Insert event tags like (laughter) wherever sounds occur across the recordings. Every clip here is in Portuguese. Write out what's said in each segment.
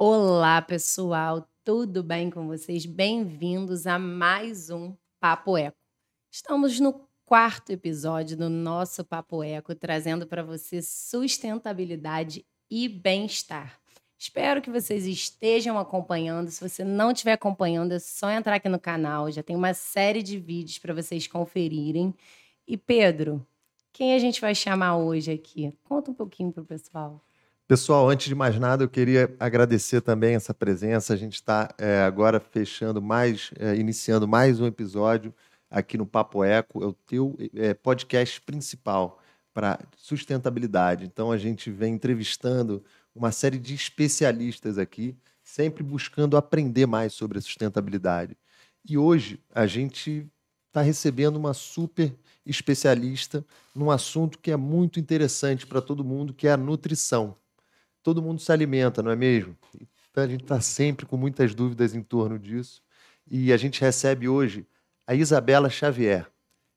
Olá, pessoal, tudo bem com vocês? Bem-vindos a mais um Papo Eco. Estamos no quarto episódio do nosso Papo Eco, trazendo para você sustentabilidade e bem-estar. Espero que vocês estejam acompanhando. Se você não estiver acompanhando, é só entrar aqui no canal. Já tem uma série de vídeos para vocês conferirem. E Pedro, quem a gente vai chamar hoje aqui? Conta um pouquinho para o pessoal. Pessoal, antes de mais nada, eu queria agradecer também essa presença. A gente está é, agora fechando mais, é, iniciando mais um episódio aqui no Papo Eco, é o teu é, podcast principal para sustentabilidade. Então a gente vem entrevistando uma série de especialistas aqui, sempre buscando aprender mais sobre a sustentabilidade. E hoje a gente está recebendo uma super especialista num assunto que é muito interessante para todo mundo, que é a nutrição todo mundo se alimenta, não é mesmo? Então a gente está sempre com muitas dúvidas em torno disso. E a gente recebe hoje a Isabela Xavier.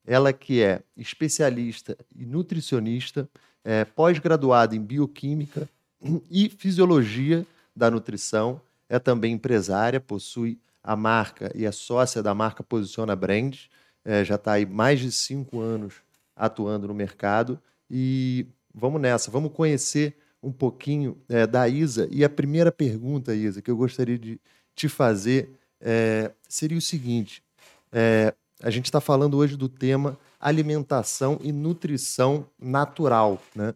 Ela que é especialista e nutricionista, é, pós-graduada em bioquímica (clears throat) e fisiologia da nutrição, é também empresária, possui a marca e é sócia da marca Posiciona Brand, é, já está aí mais de cinco anos atuando no mercado. E vamos nessa, vamos conhecer um pouquinho é, da Isa. E a primeira pergunta, Isa, que eu gostaria de te fazer é, seria o seguinte: é, a gente está falando hoje do tema alimentação e nutrição natural, né?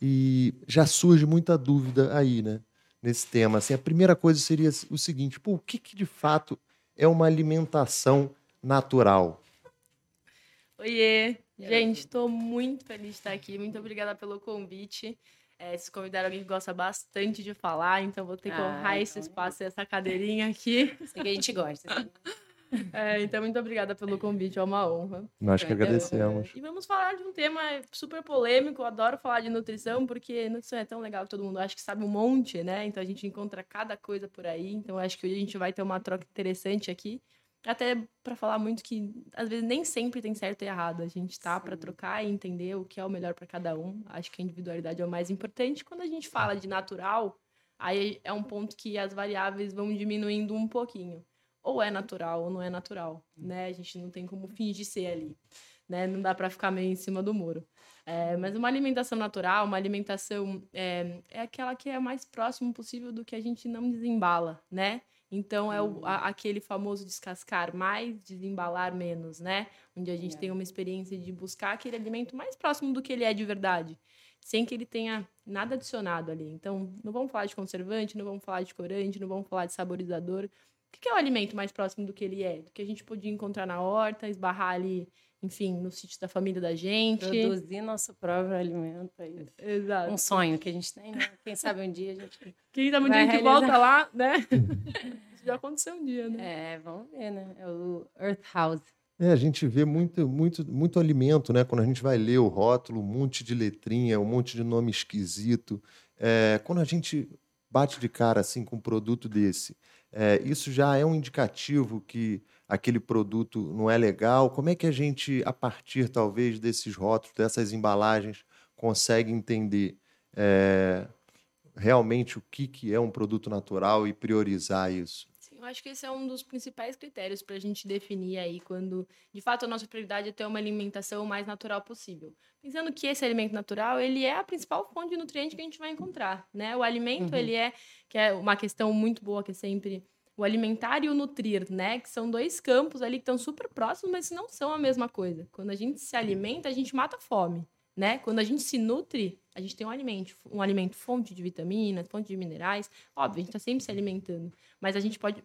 E já surge muita dúvida aí, né? Nesse tema. Assim, a primeira coisa seria o seguinte: pô, o que, que de fato é uma alimentação natural? Oiê, gente, estou muito feliz de estar aqui. Muito obrigada pelo convite. É, se convidar alguém que gosta bastante de falar, então vou ter que ah, honrar então... esse espaço e essa cadeirinha aqui. Isso que a gente gosta. (laughs) É, então, muito obrigada pelo convite, é uma honra. Nós que agradecemos. E vamos falar de um tema super polêmico, eu adoro falar de nutrição, porque nutrição é tão legal que todo mundo acha que sabe um monte, né? Então a gente encontra cada coisa por aí, então acho que hoje a gente vai ter uma troca interessante aqui. Até para falar muito que às vezes nem sempre tem certo e errado. A gente tá para trocar e entender o que é o melhor para cada um. Acho que a individualidade é o mais importante. Quando a gente fala de natural, aí é um ponto que as variáveis vão diminuindo um pouquinho. Ou é natural ou não é natural, né? A gente não tem como fingir ser ali, né? Não dá para ficar meio em cima do muro. É, mas uma alimentação natural, uma alimentação é, é aquela que é mais próximo possível do que a gente não desembala, né? Então é o, a, aquele famoso descascar mais, desembalar menos, né? Onde a gente é. tem uma experiência de buscar aquele alimento mais próximo do que ele é de verdade, sem que ele tenha nada adicionado ali. Então, não vamos falar de conservante, não vamos falar de corante, não vamos falar de saborizador. O que é o alimento mais próximo do que ele é? Do que a gente podia encontrar na horta, esbarrar ali enfim, no sítio da família da gente. Produzir nosso próprio alimento. É isso. Exato. Um sonho que a gente tem, né? Quem sabe um dia a gente. (laughs) Quem sabe um dia a gente volta lá, né? Isso (laughs) já aconteceu um dia, né? É, vamos ver, né? É o Earth House. É, a gente vê muito, muito, muito alimento, né? Quando a gente vai ler o rótulo, um monte de letrinha, um monte de nome esquisito. É, quando a gente bate de cara assim com um produto desse, é, isso já é um indicativo que aquele produto não é legal? Como é que a gente, a partir talvez desses rótulos, dessas embalagens, consegue entender é, realmente o que, que é um produto natural e priorizar isso? Sim, eu acho que esse é um dos principais critérios para a gente definir aí quando, de fato, a nossa prioridade é ter uma alimentação o mais natural possível. Pensando que esse alimento natural, ele é a principal fonte de nutriente que a gente vai encontrar, né? O alimento, uhum. ele é, que é uma questão muito boa que é sempre o alimentar e o nutrir, né? Que são dois campos ali que estão super próximos, mas não são a mesma coisa. Quando a gente se alimenta, a gente mata a fome, né? Quando a gente se nutre, a gente tem um alimento, um alimento fonte de vitaminas, fonte de minerais. Óbvio, a gente está sempre se alimentando, mas a gente pode,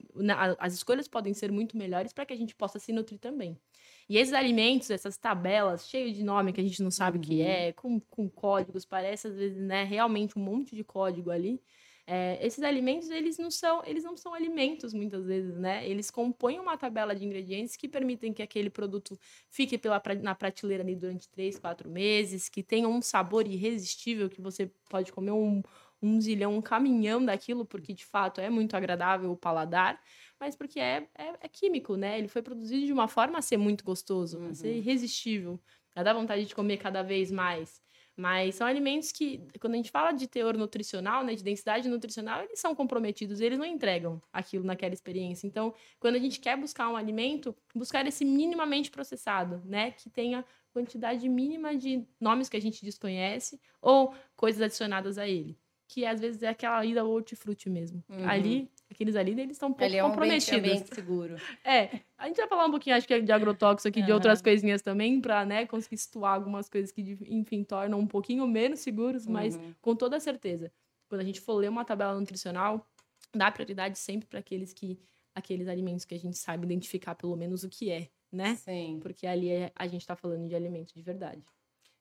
as escolhas podem ser muito melhores para que a gente possa se nutrir também. E esses alimentos, essas tabelas cheias de nome que a gente não sabe o que uhum. é, com, com códigos, parece às vezes, né, realmente um monte de código ali. É, esses alimentos, eles não são, eles não são alimentos muitas vezes, né? Eles compõem uma tabela de ingredientes que permitem que aquele produto fique pela, na prateleira ali durante três, quatro meses, que tenha um sabor irresistível, que você pode comer um, um zilhão, um caminhão daquilo, porque de fato é muito agradável o paladar, mas porque é, é, é químico, né? Ele foi produzido de uma forma a ser muito gostoso, uhum. a ser uhum. irresistível, a dar vontade de comer cada vez mais. Mas são alimentos que, quando a gente fala de teor nutricional, né, de densidade nutricional, eles são comprometidos, eles não entregam aquilo naquela experiência. Então, quando a gente quer buscar um alimento, buscar esse minimamente processado, né, que tenha quantidade mínima de nomes que a gente desconhece ou coisas adicionadas a ele. Que às vezes é aquela ida ao hortifruti mesmo. Uhum. Ali aqueles ali, eles estão um pouco ali é um comprometidos. Ambiente, ambiente seguro. (laughs) É, a gente vai falar um pouquinho, acho que de agrotóxico aqui, uhum. de outras coisinhas também, para né, conseguir situar algumas coisas que, enfim, tornam um pouquinho menos seguros, uhum. mas com toda certeza. Quando a gente for ler uma tabela nutricional, dá prioridade sempre para aqueles que aqueles alimentos que a gente sabe identificar pelo menos o que é, né? Sim. Porque ali é, a gente está falando de alimento de verdade.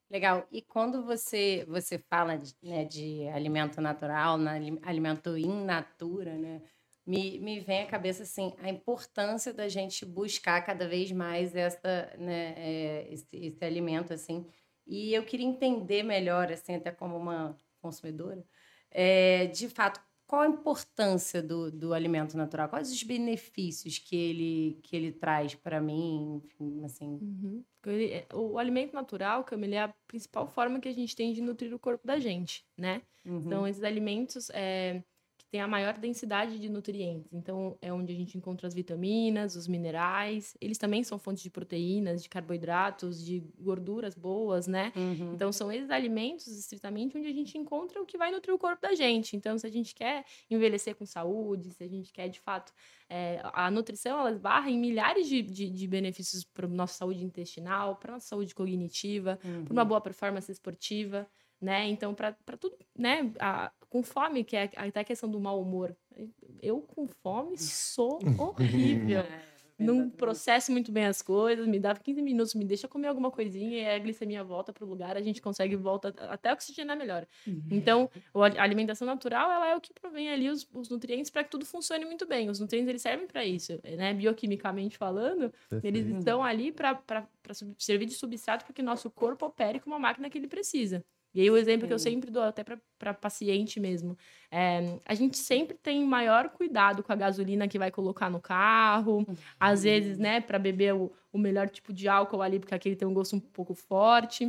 Legal. E quando você, você fala de, né, de alimento natural, na, alimento in natura, né? Me, me vem à cabeça assim a importância da gente buscar cada vez mais essa, né, é, esse, esse alimento assim. E eu queria entender melhor, assim, até como uma consumidora, é, de fato, qual a importância do, do alimento natural? Quais os benefícios que ele, que ele traz para mim? Enfim, assim. Uhum. Ele, o alimento natural, Camila, é a principal forma que a gente tem de nutrir o corpo da gente, né? Uhum. Então, esses alimentos, é, tem a maior densidade de nutrientes. Então, é onde a gente encontra as vitaminas, os minerais. Eles também são fontes de proteínas, de carboidratos, de gorduras boas, né? Uhum. Então, são esses alimentos, estritamente, onde a gente encontra o que vai nutrir o corpo da gente. Então, se a gente quer envelhecer com saúde, se a gente quer, de fato, é, a nutrição, ela esbarra em milhares de, de, de benefícios para a nossa saúde intestinal, para a nossa saúde cognitiva, uhum. para uma boa performance esportiva né? Então, para tudo, né? A, com fome, que é até a questão do mau humor. Eu com fome sou (laughs) horrível. É, não processo muito bem as coisas, me dá 15 minutos, me deixa comer alguma coisinha e a glicemia volta para o lugar, a gente consegue volta até oxigenar melhor. Uhum. Então, a alimentação natural, ela é o que provém ali os, os nutrientes para que tudo funcione muito bem. Os nutrientes, eles servem para isso, né? Bioquimicamente falando, Perfeito. eles estão ali para servir de substrato para que nosso corpo opere com uma máquina que ele precisa. E aí o exemplo que eu sempre dou até para paciente mesmo, é, a gente sempre tem maior cuidado com a gasolina que vai colocar no carro, uhum. às vezes, né, para beber o, o melhor tipo de álcool ali, porque aquele tem um gosto um pouco forte.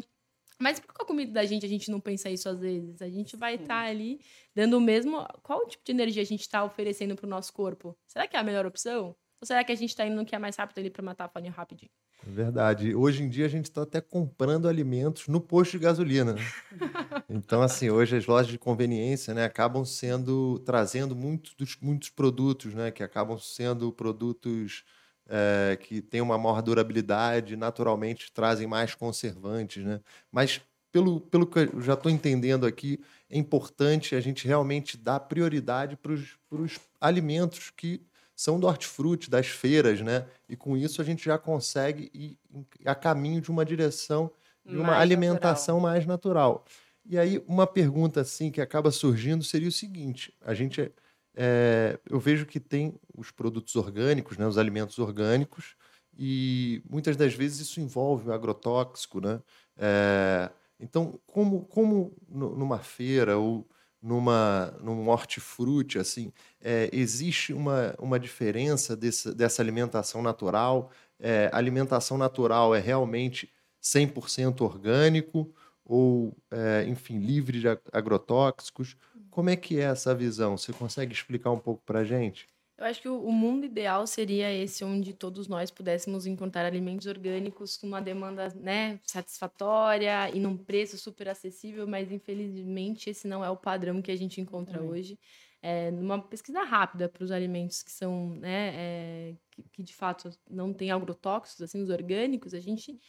Mas por que a comida da gente a gente não pensa isso às vezes? A gente vai estar tá ali dando o mesmo. Qual tipo de energia a gente está oferecendo para o nosso corpo? Será que é a melhor opção? Ou será que a gente está indo no que é mais rápido ali para matar a fome rapidinho? Verdade. Hoje em dia a gente está até comprando alimentos no posto de gasolina. Né? (laughs) Então, assim, hoje as lojas de conveniência né, acabam sendo, trazendo muitos, muitos produtos, né? Que acabam sendo produtos é, que têm uma maior durabilidade, naturalmente trazem mais conservantes, né? Mas, pelo, pelo que eu já estou entendendo aqui, é importante a gente realmente dar prioridade para os alimentos que são do hortifruti, das feiras, né? E com isso a gente já consegue ir a caminho de uma direção de uma mais alimentação natural. mais natural. E aí uma pergunta assim que acaba surgindo seria o seguinte: a gente é, eu vejo que tem os produtos orgânicos, né? Os alimentos orgânicos e muitas das vezes isso envolve o agrotóxico, né? É, então, como, como numa feira ou numa, num hortifruti, assim, é, existe uma, uma diferença desse, dessa alimentação natural? É, alimentação natural é realmente 100% orgânico ou, é, enfim, livre de agrotóxicos? Como é que é essa visão? Você consegue explicar um pouco para gente? Eu acho que o mundo ideal seria esse onde todos nós pudéssemos encontrar alimentos orgânicos com uma demanda né, satisfatória e num preço super acessível, mas infelizmente esse não é o padrão que a gente encontra hoje. É, numa pesquisa rápida para os alimentos que são, né, é, que, que, de fato não têm agrotóxicos, assim, os orgânicos, a gente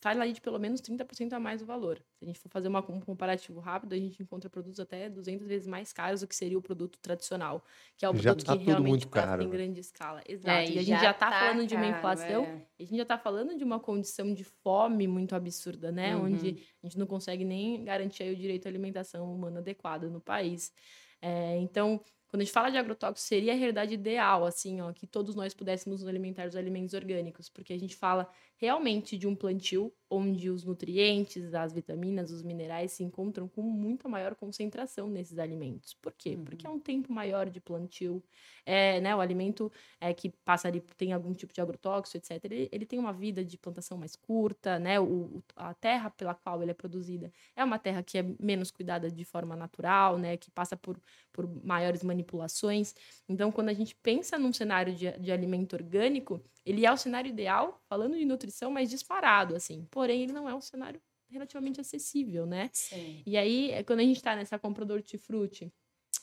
faz ali de pelo menos 30% a mais o valor. Se a gente for fazer uma, um comparativo rápido, a gente encontra produtos até 200 vezes mais caros do que seria o produto tradicional, que é o já produto tá que realmente caro, em né? grande escala. Exato. É, e a gente já está tá falando de uma inflação, é. a gente já está falando de uma condição de fome muito absurda, né? Uhum. Onde a gente não consegue nem garantir o direito à alimentação humana adequada no país. É, então, Quando a gente fala de agrotóxico, seria a realidade ideal, assim, ó, que todos nós pudéssemos nos alimentar dos alimentos orgânicos, porque a gente fala realmente de um plantio onde os nutrientes, as vitaminas, os minerais se encontram com muita maior concentração nesses alimentos. Por quê? Uhum. Porque é um tempo maior de plantio, é, né, o alimento é, que passa ali, tem algum tipo de agrotóxico, etc., ele, ele tem uma vida de plantação mais curta, né, o, a terra pela qual ele é produzida é uma terra que é menos cuidada de forma natural, né, que passa por, por maiores manipulações. Então, quando a gente pensa num cenário de, de alimento orgânico, ele é o cenário ideal, falando de nutrição, mas disparado, assim. Porém, ele não é um cenário relativamente acessível, né? Sim. E aí, é quando a gente está nessa compra do hortifruti,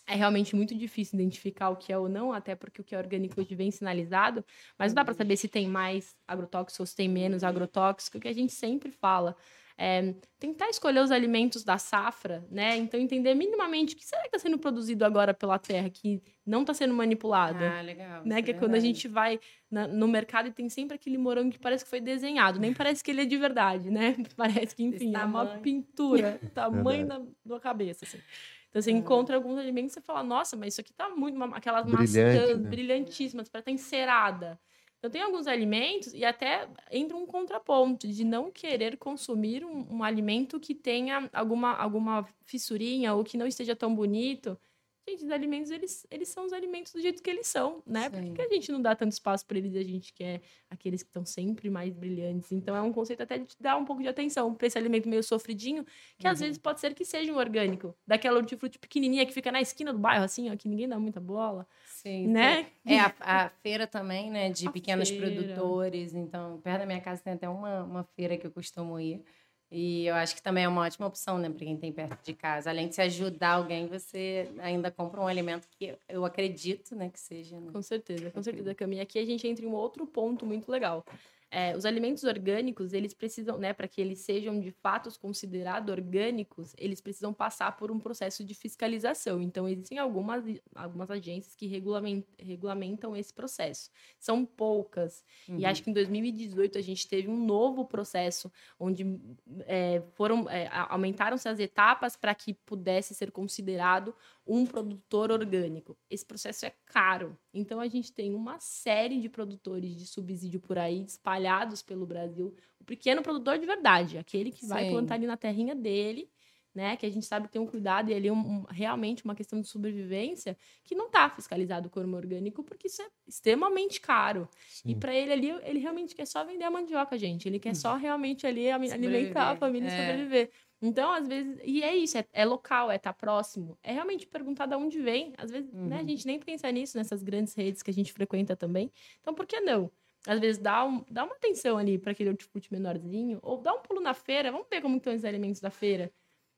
é realmente muito difícil identificar o que é ou não, até porque o que é orgânico hoje vem sinalizado, mas não dá para saber se tem mais agrotóxico ou se tem menos agrotóxico, que a gente sempre fala. É, tentar escolher os alimentos da safra, né? Então, entender minimamente o que será que está sendo produzido agora pela terra, que não está sendo manipulado. Ah, legal. Né? Que é quando a gente vai na, no mercado e tem sempre aquele morango que parece que foi desenhado, nem parece que ele é de verdade, né? (laughs) Parece que, enfim, é uma pintura, tamanho da, da cabeça, assim. Então, você encontra alguns alimentos e você fala, nossa, mas isso aqui tá muito. Aquelas Brilhante, maçãs né? brilhantíssimas, para estar tá encerada. Então, tem alguns alimentos, e até entra um contraponto de não querer consumir um, um alimento que tenha alguma, alguma fissurinha ou que não esteja tão bonito. Gente, os alimentos, eles, eles são os alimentos do jeito que eles são, né? Por que a gente não dá tanto espaço para eles e a gente quer aqueles que estão sempre mais brilhantes? Então, é um conceito até de dar um pouco de atenção para esse alimento meio sofridinho, que uhum. às vezes pode ser que seja um orgânico. Daquela hortifruti pequenininha que fica na esquina do bairro, assim, ó, que ninguém dá muita bola. Sim. Né? É, a, a, feira também, né? De A pequenos feira. produtores. Então, perto da minha casa tem até uma, uma feira que eu costumo ir. E eu acho que também é uma ótima opção, né, para quem tem perto de casa. Além de se ajudar alguém, você ainda compra um alimento que eu acredito, né, que seja. Né? Com certeza, com certeza, Cami. Aqui a gente entra em um outro ponto muito legal. É, os alimentos orgânicos, eles precisam, né, para que eles sejam de fato considerados orgânicos, eles precisam passar por um processo de fiscalização. Então, existem algumas, algumas agências que regulamentam, regulamentam esse processo. São poucas. Uhum. E acho que em 2018 a gente teve um novo processo, onde é, foram é, aumentaram-se as etapas para que pudesse ser considerado um produtor orgânico. Esse processo é caro. Então a gente tem uma série de produtores de subsídio por aí espalhados pelo Brasil. O pequeno produtor de verdade, aquele que vai Sim. plantar ali na terrinha dele, né? Que a gente sabe que tem um cuidado e ali um, um- realmente uma questão de sobrevivência que não está fiscalizado o orgânico porque isso é extremamente caro. E Sim. para ele ali, ele realmente quer só vender a mandioca, gente. Ele quer só realmente ali alimentar a família e É. sobreviver. Então, às vezes, e é isso, é, é local, é estar próximo. É realmente perguntar de onde vem. Às vezes, né, a Uhum. gente nem pensa nisso nessas grandes redes que a gente frequenta também. Então, por que não? Às vezes, dá, um, dá uma atenção ali para aquele hortifruti menorzinho, ou dá um pulo na feira, vamos ver como estão os alimentos da feira.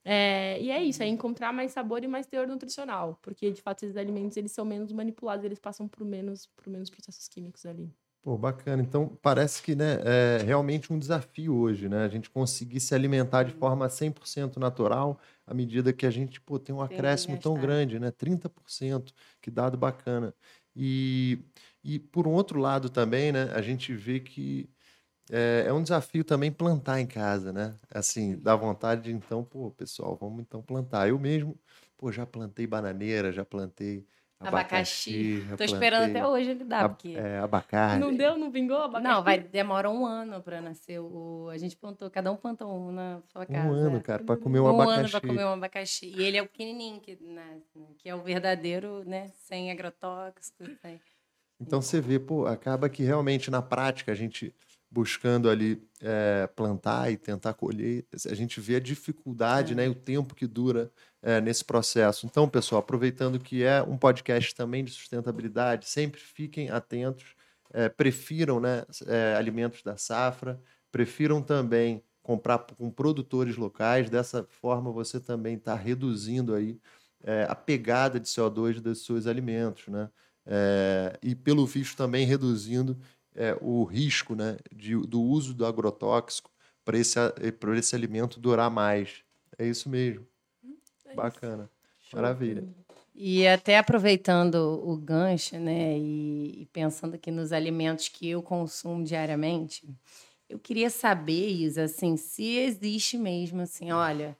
É, e é isso, é encontrar mais sabor e mais teor nutricional, porque de fato esses alimentos eles são menos manipulados, eles passam por menos, por menos processos químicos ali. Pô, bacana. Então, parece que né, é realmente um desafio hoje, né? A gente conseguir se alimentar de forma 100% natural à medida que a gente pô, tem um acréscimo tão grande, né? 30%, que dado bacana. E, e, por um outro lado também, né? A gente vê que é, é um desafio também plantar em casa, né? Assim, dá vontade de, então, pô, pessoal, vamos então plantar. Eu mesmo, pô, já plantei bananeira, já plantei Abacaxi. Tô esperando até hoje ele dar, porque... é, abacate. Não deu, não vingou? abacaxi? Não, vai, demora um ano para nascer o... A gente plantou, cada um plantou um na sua casa. Um ano, é. cara, para comer um, um abacaxi. ano para comer um abacaxi. E ele é o pequenininho, que, né, que é o verdadeiro, né? Sem agrotóxico, sem... Então você vê, pô, acaba que realmente na prática a gente buscando ali é, plantar e tentar colher, a gente vê a dificuldade, É. né, e o tempo que dura é, nesse processo. Então, pessoal, aproveitando que é um podcast também de sustentabilidade, sempre fiquem atentos, é, prefiram, né, é, alimentos da safra, prefiram também comprar com produtores locais. Dessa forma, você também está reduzindo aí é, a pegada de CO2 dos seus alimentos, né? É, e pelo visto também reduzindo é, o risco né, de, do uso do agrotóxico para esse, a- para esse alimento durar mais. É isso mesmo. É isso. Bacana. Show. Maravilha. E até aproveitando o gancho, né, e, e pensando aqui nos alimentos que eu consumo diariamente, eu queria saber, Isa, assim, se existe mesmo, assim, olha,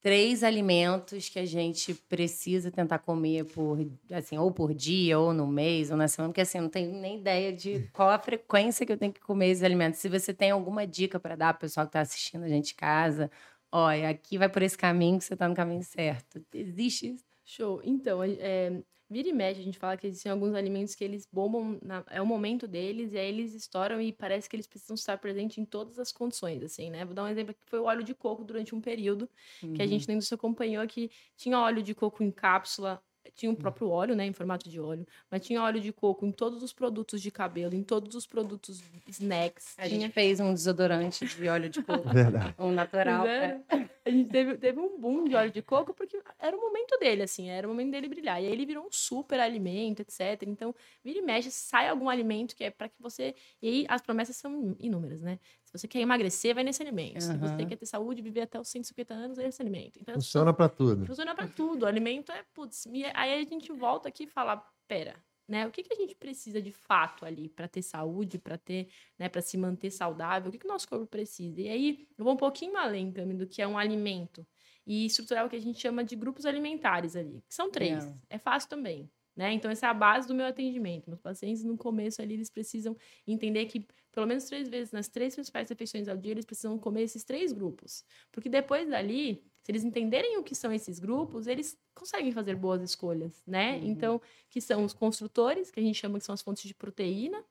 três alimentos que a gente precisa tentar comer por, assim, ou por dia, ou no mês, ou na semana, porque assim, eu não tenho nem ideia de qual a frequência que eu tenho que comer esses alimentos. Se você tem alguma dica para dar para o pessoal que está assistindo a gente em casa, olha, aqui vai por esse caminho que você está no caminho certo. Existe isso? Show. Então, é, Vira e mexe, a gente fala que existem alguns alimentos que eles bombam, na, é o momento deles, e aí eles estouram e parece que eles precisam estar presentes em todas as condições, assim, né? Vou dar um exemplo aqui, foi o óleo de coco durante um período, uhum. que a gente na indústria acompanhou que tinha óleo de coco em cápsula, tinha o próprio óleo, né, em formato de óleo, mas tinha óleo de coco em todos os produtos de cabelo, em todos os produtos snacks. A tinha... gente fez um desodorante de óleo de coco. (laughs) Verdade. Um natural. É. A gente teve, teve um boom de óleo de coco porque era o momento dele, assim, era o momento dele brilhar. E aí ele virou um super alimento, etc. Então, vira e mexe, sai algum alimento que é para que você. E aí as promessas são inúmeras, né? Se você quer emagrecer, vai nesse alimento. Uhum. Se você quer ter saúde, viver até os 150 anos, é esse alimento. Então, funciona para tudo. Funciona para tudo. O alimento é, putz, aí a gente volta aqui e fala, pera, né? O que, que a gente precisa de fato ali para ter saúde, para ter, né, para se manter saudável? O que, que o nosso corpo precisa? E aí, eu vou um pouquinho além também do que é um alimento e estruturar o que a gente chama de grupos alimentares ali, que são três. É, é fácil também. Né? Então, essa é a base do meu atendimento. Meus pacientes, no começo ali, eles precisam entender que, pelo menos três vezes, nas três principais refeições ao dia, eles precisam comer esses três grupos. Porque depois dali, se eles entenderem o que são esses grupos, eles conseguem fazer boas escolhas, né? Uhum. Então, que são os construtores, que a gente chama que são as fontes de proteína,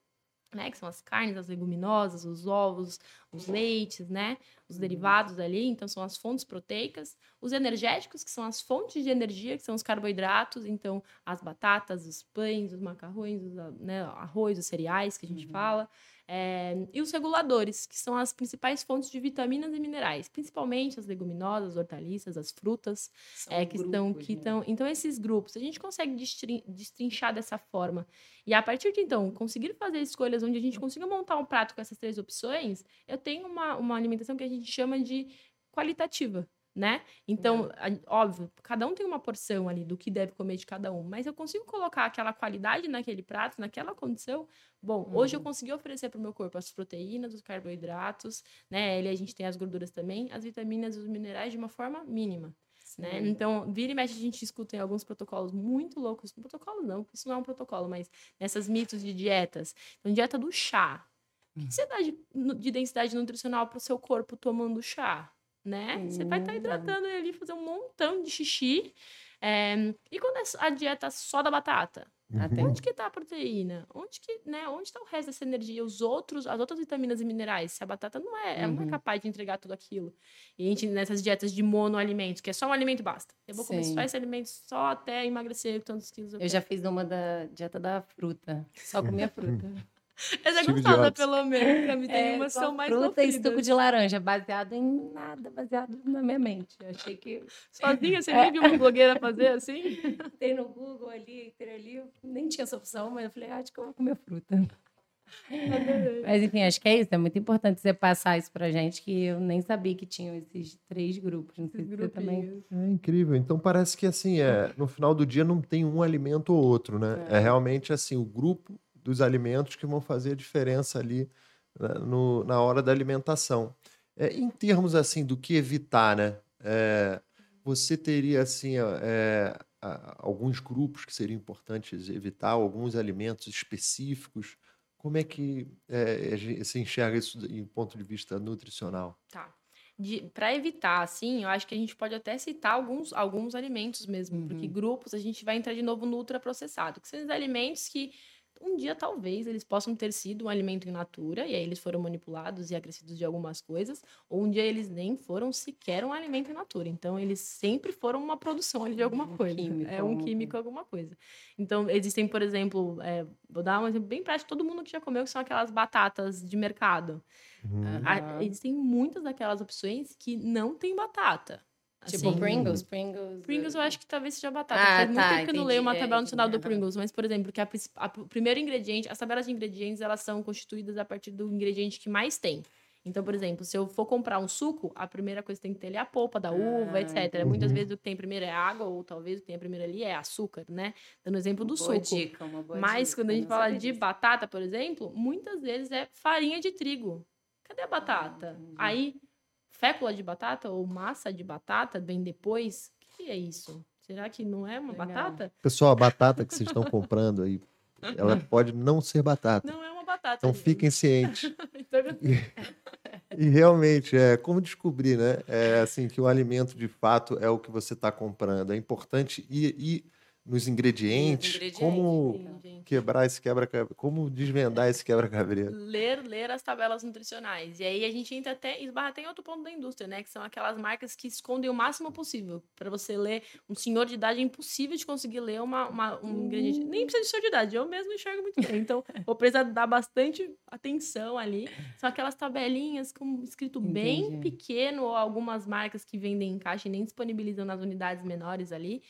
né, que são as carnes, as leguminosas, os ovos, os leites, né, os uhum. derivados ali, então são as fontes proteicas, os energéticos, que são as fontes de energia, que são os carboidratos, então as batatas, os pães, os macarrões, os, né, arroz, os cereais que a gente uhum. fala, é, e os reguladores, que são as principais fontes de vitaminas e minerais, principalmente as leguminosas, hortaliças, as frutas, é, que grupos, estão, que né? estão. Então, esses grupos, a gente consegue destrinchar dessa forma. E a partir de então, conseguir fazer escolhas onde a gente consiga montar um prato com essas três opções, eu tenho uma, uma alimentação que a gente chama de qualitativa né? Então, é. óbvio, cada um tem uma porção ali do que deve comer de cada um, mas eu consigo colocar aquela qualidade naquele prato, naquela condição. Bom, uhum. hoje eu uhum. consegui oferecer para o meu corpo as proteínas, os carboidratos, né? Ele a gente tem as gorduras também, as vitaminas e os minerais de uma forma mínima. Né? Então, vira e mexe, a gente escuta em alguns protocolos muito loucos. Protocolo não, isso não é um protocolo, mas nessas mitos de dietas. Então, dieta do chá. O que uhum. você dá de, de densidade nutricional para o seu corpo tomando chá? Né? Você vai estar tá hidratando ele ali, fazer um montão de xixi. É, e quando é a dieta só da batata? Até onde que tá a proteína? Onde que, né? Onde está o resto dessa energia? Os outros, as outras vitaminas e minerais? Se a batata não é, uhum. não é uhum. capaz de entregar tudo aquilo. E a gente, nessas dietas de monoalimentos, que é só um alimento basta. Eu vou Sim. comer só esse alimento só até emagrecer tantos quilos. Eu, eu já fiz uma da dieta da fruta. Só comia fruta. (laughs) Essa é gostosa, pelo menos. Pra mim tem é, umas são mais fruta e suco de laranja, baseado em nada, baseado na minha mente. Eu achei que... Sozinha, (laughs) você nem viu uma blogueira fazer assim? (laughs) Tem no Google ali, tem ali. Nem tinha essa opção, mas eu falei, ah, acho que eu vou comer fruta. Mas enfim, acho que é isso. É muito importante você passar isso pra gente, que eu nem sabia que tinham esses três grupos. Não sei se você também. É incrível. Então parece que assim, é, no final do dia não tem um alimento ou outro, né? É, é realmente assim, o grupo dos alimentos que vão fazer a diferença ali né, no, na hora da alimentação. É, em termos assim do que evitar, né? É, você teria assim é, alguns grupos que seriam importantes evitar, alguns alimentos específicos. Como é que é, você enxerga isso em ponto de vista nutricional? Tá. Para evitar, assim, eu acho que a gente pode até citar alguns, alguns alimentos mesmo, uhum. porque grupos a gente vai entrar de novo no ultraprocessado, que são os alimentos que um dia talvez eles possam ter sido um alimento in natura e aí eles foram manipulados e acrescidos de algumas coisas, ou um dia eles nem foram sequer um alimento in natura. Então eles sempre foram uma produção ali de alguma um coisa. Químico, é um químico alguma coisa. Então existem, por exemplo, é, vou dar um exemplo bem prático, todo mundo que já comeu que são aquelas batatas de mercado. Uhum. Ah, existem muitas daquelas opções que não tem batata. Tipo assim, Pringles, Pringles. Pringles eu acho que talvez seja batata. Ah, Faz muito tá, tempo que eu não leio uma tabela é, nutricional do Pringles, mas, por exemplo, que a, a, o primeiro ingrediente, as tabelas de ingredientes, elas são constituídas a partir do ingrediente que mais tem. Então, por exemplo, se eu for comprar um suco, a primeira coisa que tem que ter ali é a polpa da uva, ah, etc. Uhum. Muitas vezes o que tem primeiro é água, ou talvez o que tem primeiro ali é açúcar, né? Dando exemplo do boa suco. Dica, uma boa Mas dica, quando a gente fala de disso. batata, por exemplo, muitas vezes é farinha de trigo. Cadê a batata? Ah, Aí fécula de batata ou massa de batata vem depois? O que é isso? Será que não é uma Legal. batata? Pessoal, a batata que vocês estão comprando aí, ela (laughs) pode não ser batata. Não é uma batata. Então gente. fiquem (laughs) cientes. Então, E realmente, é como descobrir, né? É assim que o alimento de fato é o que você está comprando. É importante ir, ir nos ingredientes, ingredientes, como quebrar esse quebra como desvendar esse quebra-cabeça. ler, ler as tabelas nutricionais. E aí a gente entra até, esbarra até em outro ponto da indústria, né? Que são aquelas marcas que escondem o máximo possível. Para você ler, um senhor de idade é impossível de conseguir ler uma, uma- um ingrediente. Nem precisa de senhor de idade, eu mesmo enxergo muito bem. Então, (laughs) vou precisar dar bastante atenção ali. São aquelas tabelinhas com escrito bem Entendi. pequeno, ou algumas marcas que vendem em caixa e nem disponibilizam nas unidades menores ali.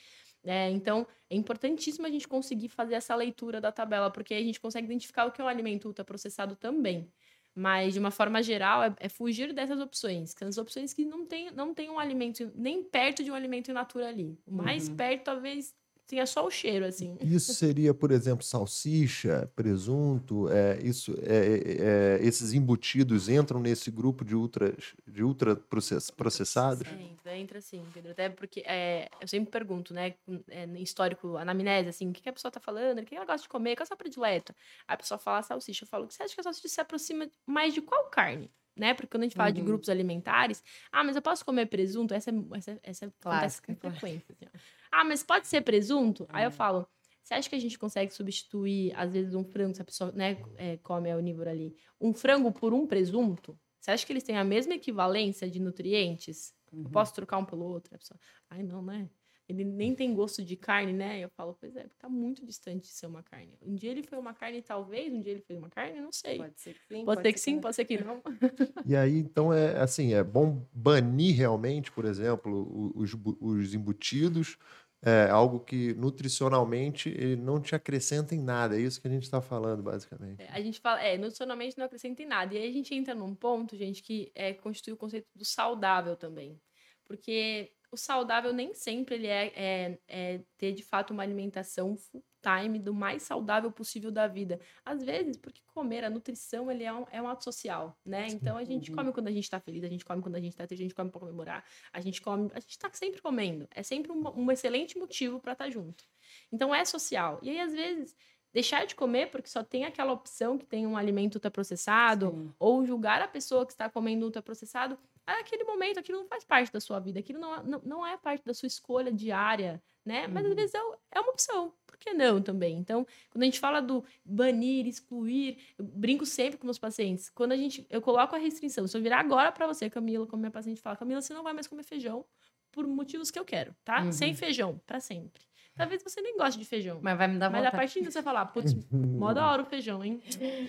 É, então, é importantíssimo a gente conseguir fazer essa leitura da tabela, porque aí a gente consegue identificar o que é um alimento ultraprocessado também. Mas, de uma forma geral, é, é fugir dessas opções, que são as opções que não tem, não tem um alimento, nem perto de um alimento in natura ali. O mais Uhum. perto, talvez, tenha só o cheiro, assim. Isso seria, por exemplo, salsicha, presunto, é, isso, é, é, é, esses embutidos entram nesse grupo de ultra, de ultra process- processados? Entra, entra sim, Pedro. Até porque é, eu sempre pergunto, né, é, histórico, anamnese, assim, o que, que a pessoa tá falando, o que ela gosta de comer, qual é a sua predileta? Aí a pessoa fala salsicha. Eu falo, você acha que a salsicha se aproxima mais de qual carne? Né? Porque quando a gente fala de Uhum. grupos alimentares, ah, mas eu posso comer presunto? Essa é, essa, essa Clássica, frequência. assim. Ah, mas pode ser presunto? Aí É. eu falo, você acha que a gente consegue substituir, às vezes, um frango, se a pessoa né, é, come é onívoro ali, um frango por um presunto? Você acha que eles têm a mesma equivalência de nutrientes? Uhum. Eu posso trocar um pelo outro? A pessoa, ai, não, né? Ele nem tem gosto de carne, né? Eu falo, pois é, tá muito distante de ser uma carne. Um dia ele foi uma carne, talvez, um dia ele foi uma carne, não sei. Pode, Pode ser que sim. ser que sim, pode ser que não. (laughs) E aí, então, é assim, é bom banir realmente, por exemplo, os, os embutidos, é algo que nutricionalmente ele não te acrescenta em nada. É isso que a gente está falando, basicamente. É, A gente fala, é, nutricionalmente não acrescenta em nada. E aí a gente entra num ponto, gente, que é, constitui o conceito do saudável também. Porque o saudável nem sempre ele é, é- é ter, de fato, uma alimentação full time do mais saudável possível da vida. Às vezes, porque comer, a nutrição, ele é um, é um ato social, né? Então, a gente Uhum. come quando a gente tá feliz, a gente come quando a gente tá triste, a gente come pra comemorar, a gente come... A gente tá sempre comendo. É sempre um, um excelente motivo para estar junto. Então, é social. E aí, às vezes, deixar de comer porque só tem aquela opção que tem um alimento ultraprocessado, Sim. ou julgar a pessoa que está comendo ultraprocessado, aquele momento, aquilo não faz parte da sua vida, aquilo não, é- não, não é parte da sua escolha diária, né? Mas às Uhum. vezes é, é uma opção, por que não também? Então, quando a gente fala do banir, excluir, eu brinco sempre com meus pacientes, quando a gente, eu coloco a restrição, se eu virar agora para você, Camila, como minha paciente fala, Camila, você não vai mais comer feijão por motivos que eu quero, tá? Uhum. Sem feijão, para sempre. Talvez você nem goste de feijão. Mas vai me dar Mas a partir de você falar, putz, (laughs) mó da hora o feijão, hein?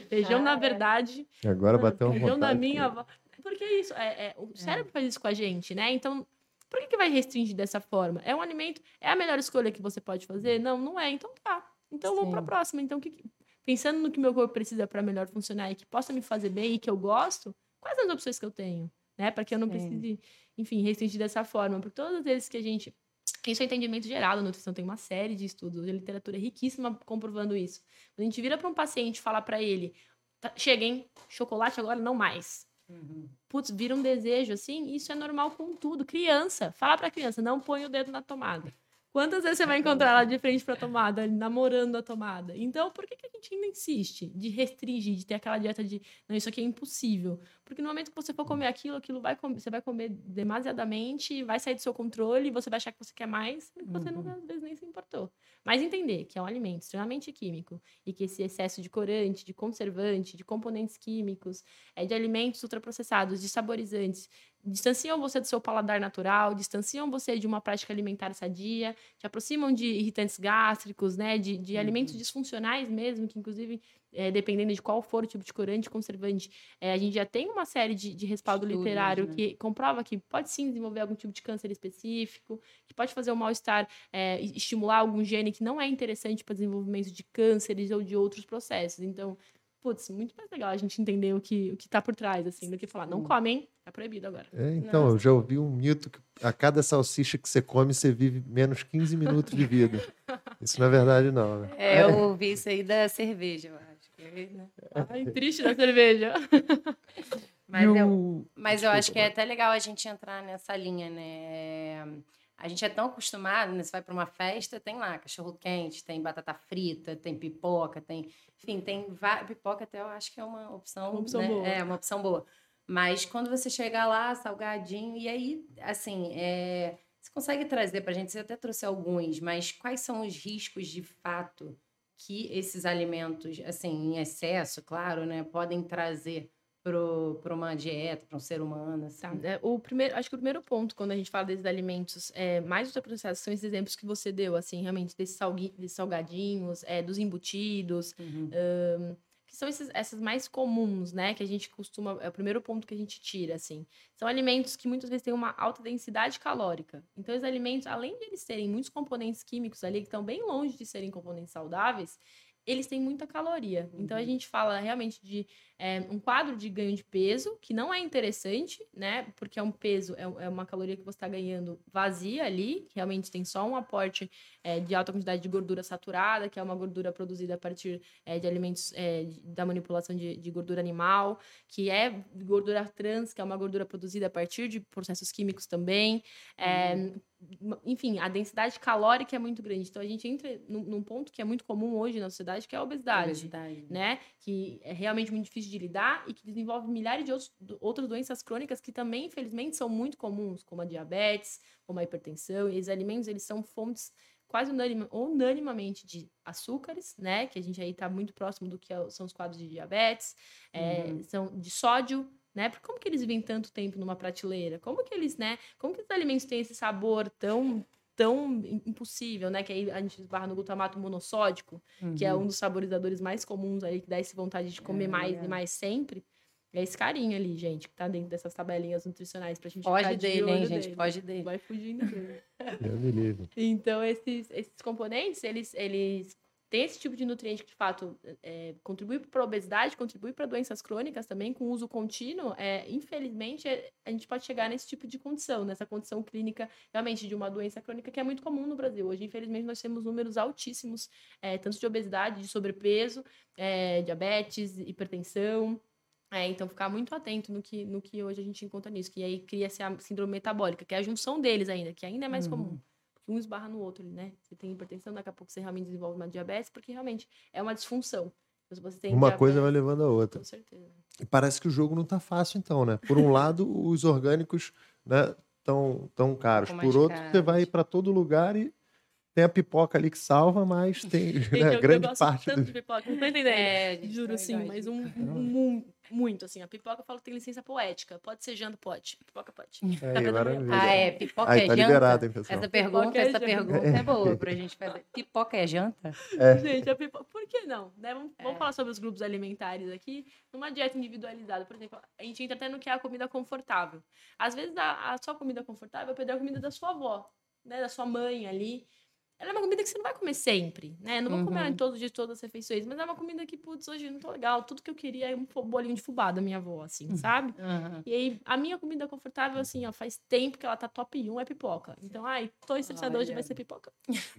Feijão, na verdade, Agora bateu uma feijão da vontade. minha avó. Porque é isso, é, é- o cérebro faz isso com a gente, né? Então, por que, que vai restringir dessa forma? É um alimento, é a melhor escolha que você pode fazer? Não, não é. Então tá. Então vamos pra Sim. próxima. Então, que que- pensando no que meu corpo precisa para melhor funcionar e que possa me fazer bem e que eu gosto, quais as opções que eu tenho? Né? Para que eu não Sim. precise, enfim, restringir dessa forma. Porque todas as vezes que a gente isso é entendimento geral da nutrição, tem uma série de estudos, a literatura riquíssima comprovando isso. Quando a gente vira para um paciente e fala para ele, "Tá, chega, hein? Chocolate agora não mais. Uhum. Putz, vira um desejo assim, isso é normal com tudo. Criança, fala pra criança, não põe o dedo na tomada. Quantas vezes você vai encontrar ela de frente pra tomada, ali, namorando a tomada? Então, por que, que a gente ainda insiste de restringir, de ter aquela dieta de não, isso aqui é impossível? Porque no momento que você for comer aquilo, aquilo vai comer, você vai comer demasiadamente, vai sair do seu controle, você vai achar que você quer mais, e você nunca, às vezes, nem se importou. Mas entender que é um alimento extremamente químico e que esse excesso de corante, de conservante, de componentes químicos, é de alimentos ultraprocessados, de saborizantes, distanciam você do seu paladar natural, distanciam você de uma prática alimentar sadia, te aproximam de irritantes gástricos, né, de, de alimentos disfuncionais mesmo, que inclusive, eh, dependendo de qual for o tipo de corante, conservante, eh, a gente já tem uma série de, de respaldo Estudos, literário né? que comprova que pode sim desenvolver algum tipo de câncer específico, que pode fazer um mal-estar, e- estimular algum gene que não é interessante para desenvolvimento de cânceres ou de outros processos. Então, putz, muito mais legal a gente entender o que, o que tá por trás, assim, do que falar, não Sim. come, hein? Tá proibido agora. É, então, eu já ouvi um mito que a cada salsicha que você come, você vive menos 15 minutos de vida. (laughs) Isso não é verdade, não. né? É, eu ouvi isso aí da cerveja, né? Ai, (laughs) triste da cerveja. (laughs) Mas, eu, mas eu acho que é até legal a gente entrar nessa linha, né? A gente é tão acostumado, né? Você vai para uma festa, tem lá cachorro quente, tem batata frita, tem pipoca, tem. Enfim, tem. Pipoca até eu acho que é uma opção. Uma opção né? boa. É, uma opção boa. Mas quando você chega lá, salgadinho, e aí, assim, é, você consegue trazer para a gente, você até trouxe alguns, mas quais são os riscos de fato que esses alimentos, assim, em excesso, claro, né, podem trazer para uma dieta, para um ser humano? Assim. Tá. É, o primeiro, acho que o primeiro ponto, quando a gente fala desses alimentos é, mais ultraprocessados, são esses exemplos que você deu, assim, realmente, desses, salgui, desses salgadinhos, é, dos embutidos. Uhum. Um, que são esses, essas mais comuns, né? Que a gente costuma. É o primeiro ponto que a gente tira, assim. São alimentos que muitas vezes têm uma alta densidade calórica. Então, os alimentos, além de eles terem muitos componentes químicos ali, que estão bem longe de serem componentes saudáveis, eles têm muita caloria. Então a uhum. gente fala realmente de é, um quadro de ganho de peso, que não é interessante, né? Porque é um peso, é, é uma caloria que você está ganhando vazia ali, que realmente tem só um aporte é, de alta quantidade de gordura saturada, que é uma gordura produzida a partir é, de alimentos é, da manipulação de, de, gordura animal, que é gordura trans, que é uma gordura produzida a partir de processos químicos também. Uhum enfim, a densidade calórica é muito grande. Então a gente entra num, num, ponto que é muito comum hoje na sociedade, que é a obesidade, obesidade. né? Que é realmente muito difícil de lidar e que desenvolve milhares de outros, outras doenças crônicas que também, infelizmente, são muito comuns, como a diabetes, como a hipertensão. E esses alimentos, eles são fontes quase unanima, unanimamente de açúcares, né? Que a gente aí está muito próximo do que é são os quadros de diabetes, é, uhum. são de sódio, né? Porque como que eles vivem tanto tempo numa prateleira? Como que eles, né? Como que os alimentos têm esse sabor tão tão impossível, né? Que aí a gente esbarra no glutamato monossódico, uhum. que é um dos saborizadores mais comuns aí, que dá essa vontade de comer é, mais é. e mais sempre. É esse carinho ali, gente, que tá dentro dessas tabelinhas nutricionais pra gente Foge ficar dele, de hein, gente? Dele. Foge dele. Vai fugindo dele. (laughs) Então, esses, esses componentes, eles, eles tem esse tipo de nutriente que, de fato, é, contribui para a obesidade, contribui para doenças crônicas também, com uso contínuo, é, infelizmente, é, a gente pode chegar nesse tipo de condição, nessa condição clínica, realmente, de uma doença crônica que é muito comum no Brasil. Hoje, infelizmente, nós temos números altíssimos, é, tanto de obesidade, de sobrepeso, é, diabetes, hipertensão, é, então, ficar muito atento no que, no que hoje a gente encontra nisso, que aí cria-se a síndrome metabólica, que é a junção deles ainda, que ainda é mais uhum. comum um esbarra no outro, né? Você tem hipertensão, daqui a pouco você realmente desenvolve uma diabetes, porque realmente é uma disfunção. Então, uma coisa vai levando a outra. Com certeza. E parece que o jogo não está fácil, então, né? Por um (laughs) lado, os orgânicos né, tão, tão caros. Por outro, caros. você vai para todo lugar e tem a pipoca ali que salva, mas (laughs) tem né, eu, grande eu parte. Tanto do... de pipoca, não tô entendendo. É, Juro, sim, mas um, um, muito, assim. A pipoca eu falo que tem licença poética. Pode ser janta, pode. Pipoca pode. É, ah, é. Pipoca Aí, é tá janta? Liberado, hein, pessoal? Essa pergunta, é essa janta. pergunta é boa pra gente fazer. Pipoca é janta? É. Gente, a pipoca... Por que não? Né? Vamos, é. vamos falar sobre os grupos alimentares aqui. Numa dieta individualizada, por exemplo, a gente entra até no que é a comida confortável. Às vezes, a, a sua comida confortável é perder a comida da sua avó, né? Da sua mãe ali ela é uma comida que você não vai comer sempre, né? Não vou uhum. comer ela em todos os dias, todas as refeições, mas é uma comida que, putz, hoje não tô legal. Tudo que eu queria é um bolinho de fubá da minha avó, assim, uhum. sabe? Uhum. E aí, a minha comida confortável, assim, ó, faz tempo que ela tá top 1, é pipoca. Então, ai, tô estressada hoje, vai ser pipoca.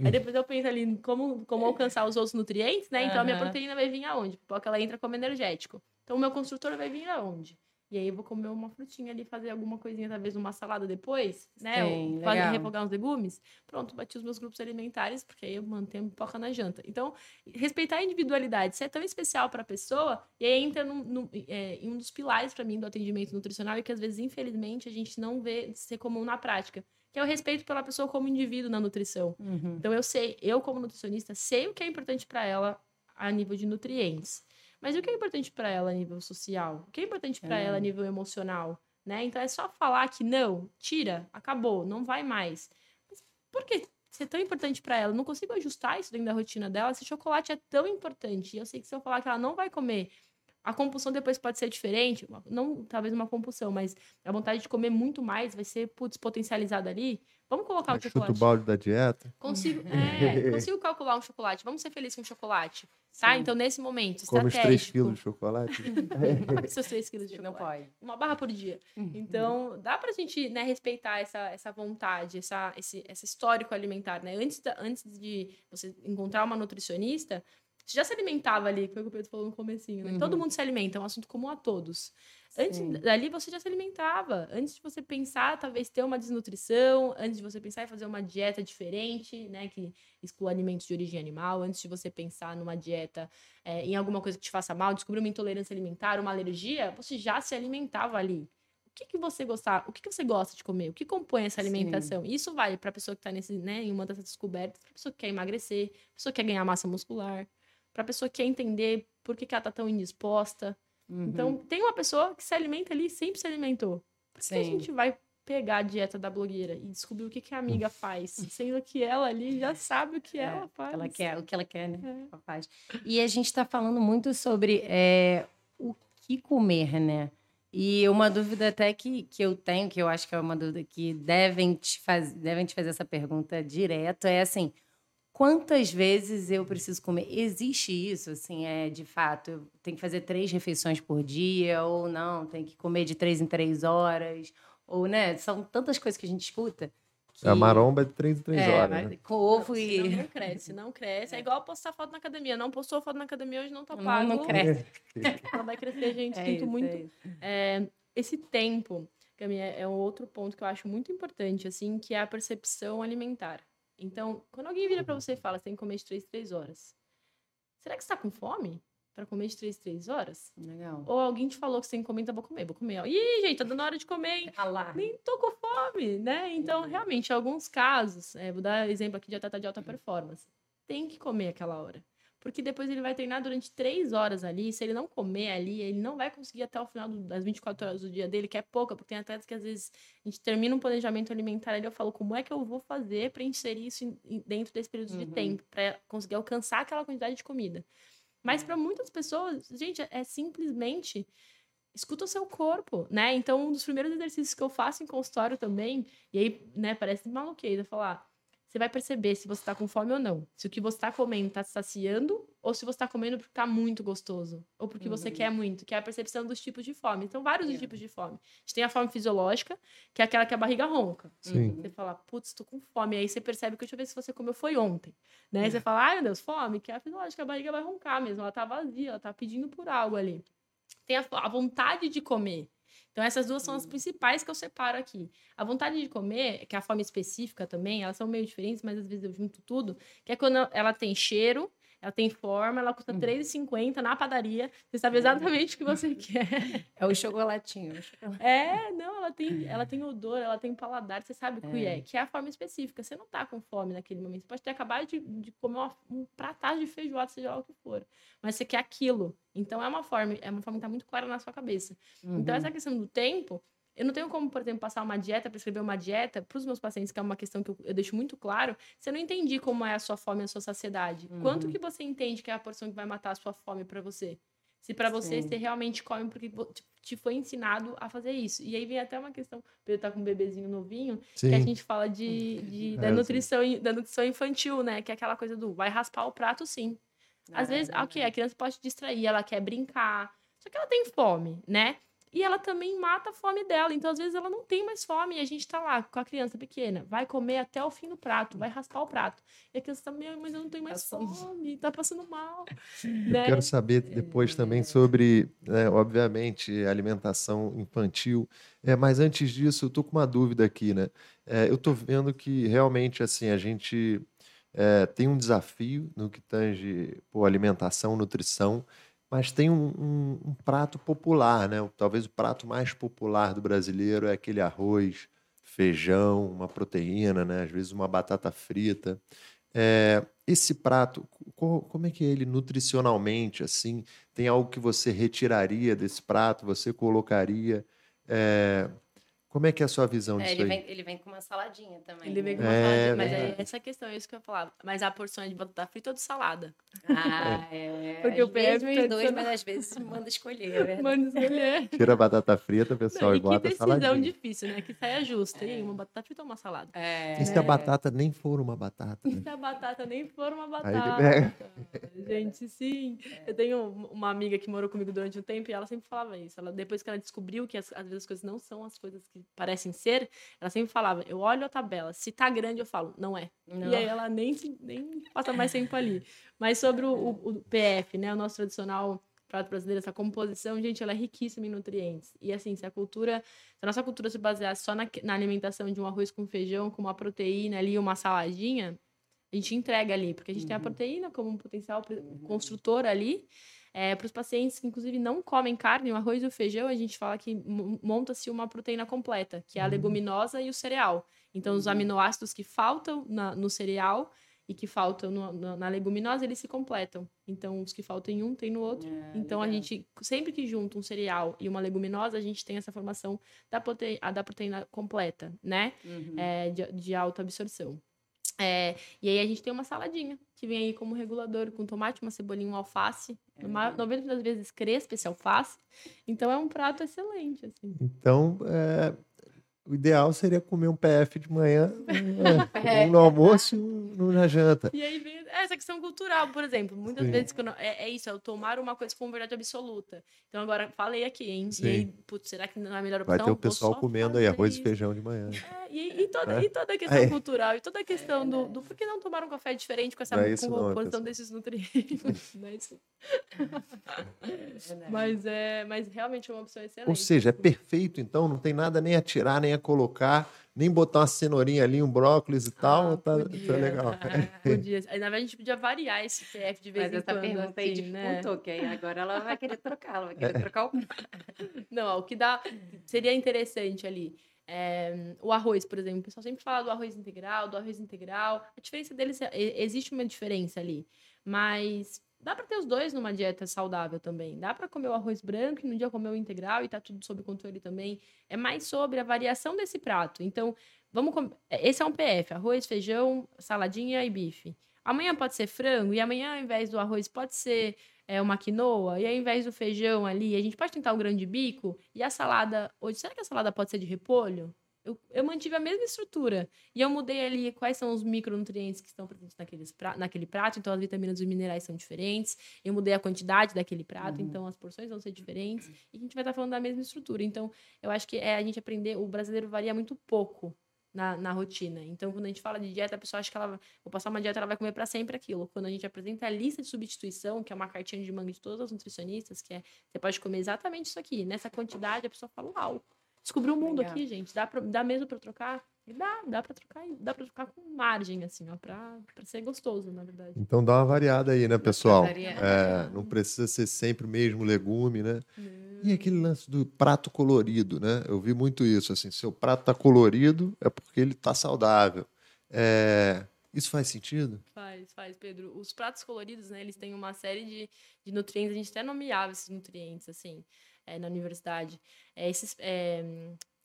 aí depois eu penso ali como, como alcançar os outros nutrientes, né? Então, a minha proteína vai vir aonde? Pipoca, ela entra como energético. Então, o meu construtor vai vir aonde? E aí eu vou comer uma frutinha ali, fazer alguma coisinha, talvez uma salada depois, né? Sim, Ou fazer, refogar uns legumes. Pronto, bati os meus grupos alimentares, porque aí eu mantenho pipoca na janta. Então, respeitar a individualidade, se é tão especial para a pessoa, e aí entra num, num, é, em um dos pilares para mim do atendimento nutricional e que às vezes, infelizmente, a gente não vê ser comum na prática que é o respeito pela pessoa como indivíduo na nutrição. Uhum. Então eu sei, eu como nutricionista sei o que é importante para ela a nível de nutrientes. Mas o que é importante para ela a nível social? O que é importante para é. ela a é. nível emocional? Né? Então é só falar que não, tira, acabou, não vai mais. Mas por que ser tão importante para ela? Eu não consigo ajustar isso dentro da rotina dela. Esse chocolate é tão importante. E eu sei que se eu falar que ela não vai comer a compulsão depois pode ser diferente, não talvez uma compulsão, mas a vontade de comer muito mais vai ser putz, potencializada ali. Vamos colocar o chocolate. o balde da dieta. Consigo, (laughs) é, consigo calcular um chocolate. Vamos ser felizes com chocolate. Tá? Então, nesse momento, estratégico. Come os 3 quilos de chocolate. (laughs) Come seus 3 quilos de chocolate. Não pode. Uma barra por dia. Uhum. Então, dá pra gente né, respeitar essa, essa vontade, essa, esse, esse histórico alimentar. Né? Antes, da, antes de você encontrar uma nutricionista, Você já se alimentava ali, que foi o que o Pedro falou no comecinho, né? Uhum. Todo mundo se alimenta, é um assunto comum a todos. Antes Sim. dali, você já se alimentava. Antes de você pensar, talvez, ter uma desnutrição, antes de você pensar em fazer uma dieta diferente, né? Que exclua alimentos de origem animal, antes de você pensar numa dieta é, em alguma coisa que te faça mal, descobrir uma intolerância alimentar, uma alergia, você já se alimentava ali. O que, que você gostar, o que, que você gosta de comer? O que compõe essa Sim. alimentação? Isso vale para a pessoa que está nesse, né, em uma dessas descobertas, para pessoa que quer emagrecer, pessoa que quer ganhar massa muscular, para pessoa que quer entender por que, que ela tá tão indisposta. Uhum. Então, tem uma pessoa que se alimenta ali, sempre se alimentou. Por que a gente vai pegar a dieta da blogueira e descobrir o que, que a amiga faz, sendo que ela ali já (laughs) sabe o que É, ela faz? ela quer, o que ela quer, né? É. Faz. E a gente está falando muito sobre é, o que comer, né? E uma dúvida até que, que eu tenho, que eu acho que é uma dúvida que devem te, faz, devem te fazer essa pergunta direto, é assim, quantas vezes eu preciso comer? Existe isso, assim, é de fato, eu tenho que fazer três refeições por dia, ou não, tem que comer de três em três horas, ou, né, são tantas coisas que a gente escuta. Que, A maromba é de 3 em 3 é, horas. né? com ovo Senão e... não (laughs) cresce, não cresce. É igual postar foto na academia. Não postou foto na academia, hoje não tá Não, pago. não cresce. (laughs) Não vai crescer, gente. É Sinto isso, muito. é. É, esse tempo, Cami, é, é um outro ponto que eu acho muito importante, assim, que é a percepção alimentar. Então, quando alguém vira pra você e fala, você tem que comer de 3 3 horas. Será que você tá com fome pra comer de 3 3 horas? Legal. Ou alguém te falou que você tem que comer, então vou comer, vou comer. Ih, gente, tá dando hora de comer, hein? Alarme. nem tô com fome, né? Então, realmente, em alguns casos, é, vou dar exemplo aqui de atleta de alta performance, tem que comer aquela hora. Porque depois ele vai treinar durante três horas ali. Se ele não comer ali, ele não vai conseguir até o final das 24 horas do dia dele, que é pouca, porque tem atletas que às vezes a gente termina um planejamento alimentar ali, eu falo, como é que eu vou fazer para inserir isso dentro desse período de Uhum. tempo, para conseguir alcançar aquela quantidade de comida. Mas para muitas pessoas, gente, é simplesmente escuta o seu corpo, né? Então, um dos primeiros exercícios que eu faço em consultório também, e aí, né, parece maluqueira eu falar, você vai perceber se você tá com fome ou não. Se o que você tá comendo tá te saciando, ou se você tá comendo porque tá muito gostoso, ou porque você Uhum. quer muito, que é a percepção dos tipos de fome. Então, vários tipos de fome. A gente tem a fome fisiológica, que é aquela que a barriga ronca. Sim. Você fala, putz, tô com fome. Aí você percebe que a última vez que você comeu foi ontem. Né? Você fala, ai meu Deus, fome, que é a fisiológica, a barriga vai roncar mesmo. Ela tá vazia, ela tá pedindo por algo ali. Tem a, a vontade de comer. Então, essas duas são as principais que eu separo aqui. A vontade de comer, que é a fome específica também, elas são meio diferentes, mas às vezes eu junto tudo, que é quando ela tem cheiro, ela tem forma, ela custa Uhum. R$ 3,50 na padaria. Você sabe exatamente o que você (laughs) quer. É o chocolatinho. o chocolate. É, não, ela tem, ela tem odor, ela tem paladar, você sabe o que É. é, que é a forma específica. Você não tá com fome naquele momento. Você pode ter acabado de, de comer uma- um pratado de feijoada, seja lá o que for. Mas você quer aquilo. Então é uma forma, é uma forma que tá muito clara na sua cabeça. Então, Uhum. essa questão do tempo, eu não tenho como, por exemplo, passar uma dieta, prescrever uma dieta para os meus pacientes, que é uma questão que eu, eu deixo muito claro, se eu não entendi como é a sua fome e a sua saciedade. Quanto Uhum. que você entende que é a porção que vai matar a sua fome para você? Se para você Sim. você realmente come porque te- foi ensinado a fazer isso. E aí vem até uma questão, o Pedro tá com um bebezinho novinho, que a Sim. gente fala de, de- da, É, sim. nutrição, da nutrição infantil, né? Que é aquela coisa do vai raspar o prato sim. Às é vezes, ok, a criança pode te distrair, ela quer brincar, só que ela tem fome, né? E ela também mata a fome dela. Então, às vezes, ela não tem mais fome. E a gente tá lá com a criança pequena. Vai comer até o fim do prato, vai raspar o prato. E a criança tá, "Meu, mas eu não tenho mais fome, tá passando mal. Eu (laughs) né? quero saber depois também sobre, né, obviamente, alimentação infantil. É, mas antes disso, eu tô com uma dúvida aqui, né? É, eu tô vendo que realmente assim a gente é, tem um desafio no que tange pô, alimentação, nutrição, mas tem um, um- um prato popular, né? Talvez o prato mais popular do brasileiro é aquele arroz, feijão, uma proteína, né? Às vezes uma batata frita. É, esse prato, co- como é que é ele nutricionalmente, assim? Tem algo que você retiraria desse prato, você colocaria? É, como é que é a sua visão É, disso ele, aí? vem, ele vem com uma saladinha também. Ele vem com né? uma É, salada, mas é essa questão, é isso que eu ia falar. Mas a porção é de batata frita ou de salada? Ah, (laughs) é. Porque às o PF vezes os dois, mas às vezes manda escolher. é verdade. Mano, escolher. (laughs) Tira a batata frita, pessoal, Não, e e que bota a decisão saladinha. difícil, né? Que saia justa. E aí, uma batata frita ou uma salada? É, E se a batata nem for uma batata? E né? (laughs) se a batata nem for uma Aí ele batata? Gente, sim. Eu tenho uma amiga que morou comigo durante um tempo e ela sempre falava isso. Ela, depois que ela descobriu que as- às vezes as coisas não são as coisas que que parecem ser, ela sempre falava: eu olho a tabela, se tá grande, eu falo, não é. Não. E aí ela nem, nem passa mais tempo ali. (laughs) Mas sobre o, o, PF, né? O nosso tradicional prato brasileiro, essa composição, gente, ela é riquíssima em nutrientes. E assim, se a cultura, se a nossa cultura se baseasse só na, na alimentação de um arroz com feijão, com uma proteína ali, uma saladinha, a gente entrega ali, porque a gente uhum. tem a uhum. proteína como um potencial uhum. construtor ali. É, para os pacientes que, inclusive, não comem carne, o arroz e o feijão, a gente fala que monta-se uma proteína completa, que é a uhum. leguminosa e o cereal. Então, os uhum. aminoácidos que faltam na, no cereal e que faltam no, na, na, leguminosa, eles se completam. Então, os que faltam em um, tem no outro. É, então, legal. a gente, sempre que junta um cereal e uma leguminosa, a gente tem essa formação da, prote... da proteína completa, né? Uhum. É, de, de alta absorção. É, e aí a gente tem uma saladinha, que vem aí como regulador, com tomate, uma cebolinha, um alface. É. 90% das vezes crespa esse alface. Então é um prato excelente, assim. Então, é, o ideal seria comer um PF de manhã, (laughs) é, um no almoço e um na janta. E aí vem essa questão cultural, por exemplo. Muitas Sim. vezes quando, é, é, isso, é eu tomar uma coisa como verdade absoluta. Então agora falei aqui, hein? Sim. E aí, putz, será que não é a melhor opção? Vai ter o pessoal comendo aí arroz isso. e feijão de manhã. É, e, e, toda, é? e toda a questão é. cultural, e toda a questão do, do por que não tomar um café diferente com essa é composição não, desses nutrientes. não é isso. (laughs) mas, é, mas realmente é uma opção excelente. Ou seja, é perfeito, então, não tem nada nem a tirar, nem a colocar nem botar uma cenourinha ali, um brócolis e tal, ah, tá, tá, legal. É, podia. Na verdade, a gente podia variar esse PF de vez Mas em essa quando. pergunta assim, aí dificultou, né? que aí agora ela vai querer trocar, ela vai querer é. trocar o. (laughs) Não, o que dá seria interessante ali. É, o arroz, por exemplo, o pessoal sempre fala do arroz integral, do arroz integral. A diferença deles, é, existe uma diferença ali. Mas Dá para ter os dois numa dieta saudável também. Dá para comer o arroz branco e no dia comer o integral e tá tudo sob controle também. É mais sobre a variação desse prato. Então, vamos com... É, esse é um PF, arroz, feijão, saladinha e bife. Amanhã pode ser frango e amanhã ao invés do arroz pode ser é, uma quinoa e ao invés do feijão ali, a gente pode tentar um grande bico e a salada, hoje será que a salada pode ser de repolho? Eu, eu mantive a mesma estrutura. E eu mudei ali quais são os micronutrientes que estão presentes naqueles pra, naquele prato. Então, as vitaminas e os minerais são diferentes. Eu mudei a quantidade daquele prato. Uhum. Então, as porções vão ser diferentes. E a gente vai estar falando da mesma estrutura. Então, eu acho que é a gente aprender. O brasileiro varia muito pouco na, na rotina. Então, quando a gente fala de dieta, a pessoa acha que ela vou passar uma dieta, ela vai comer para sempre aquilo. Quando a gente apresenta a lista de substituição, que é uma cartinha de manga de todas as nutricionistas, que é você pode comer exatamente isso aqui. Nessa quantidade, a pessoa fala, uau, descobrir o mundo Legal. aqui, gente. Dá, pra, dá mesmo para trocar? E dá, dá para trocar, dá para trocar com margem, assim, ó, para ser gostoso, na verdade. Então dá uma variada aí, né, pessoal? É, não precisa ser sempre o mesmo legume, né? E aquele lance do prato colorido, né? Eu vi muito isso, assim, seu prato tá colorido é porque ele tá saudável. É, isso faz sentido? Faz, faz, Pedro. Os pratos coloridos, né, eles têm uma série de, de nutrientes, a gente até nomeava esses nutrientes, assim é, na universidade. É, esses, é,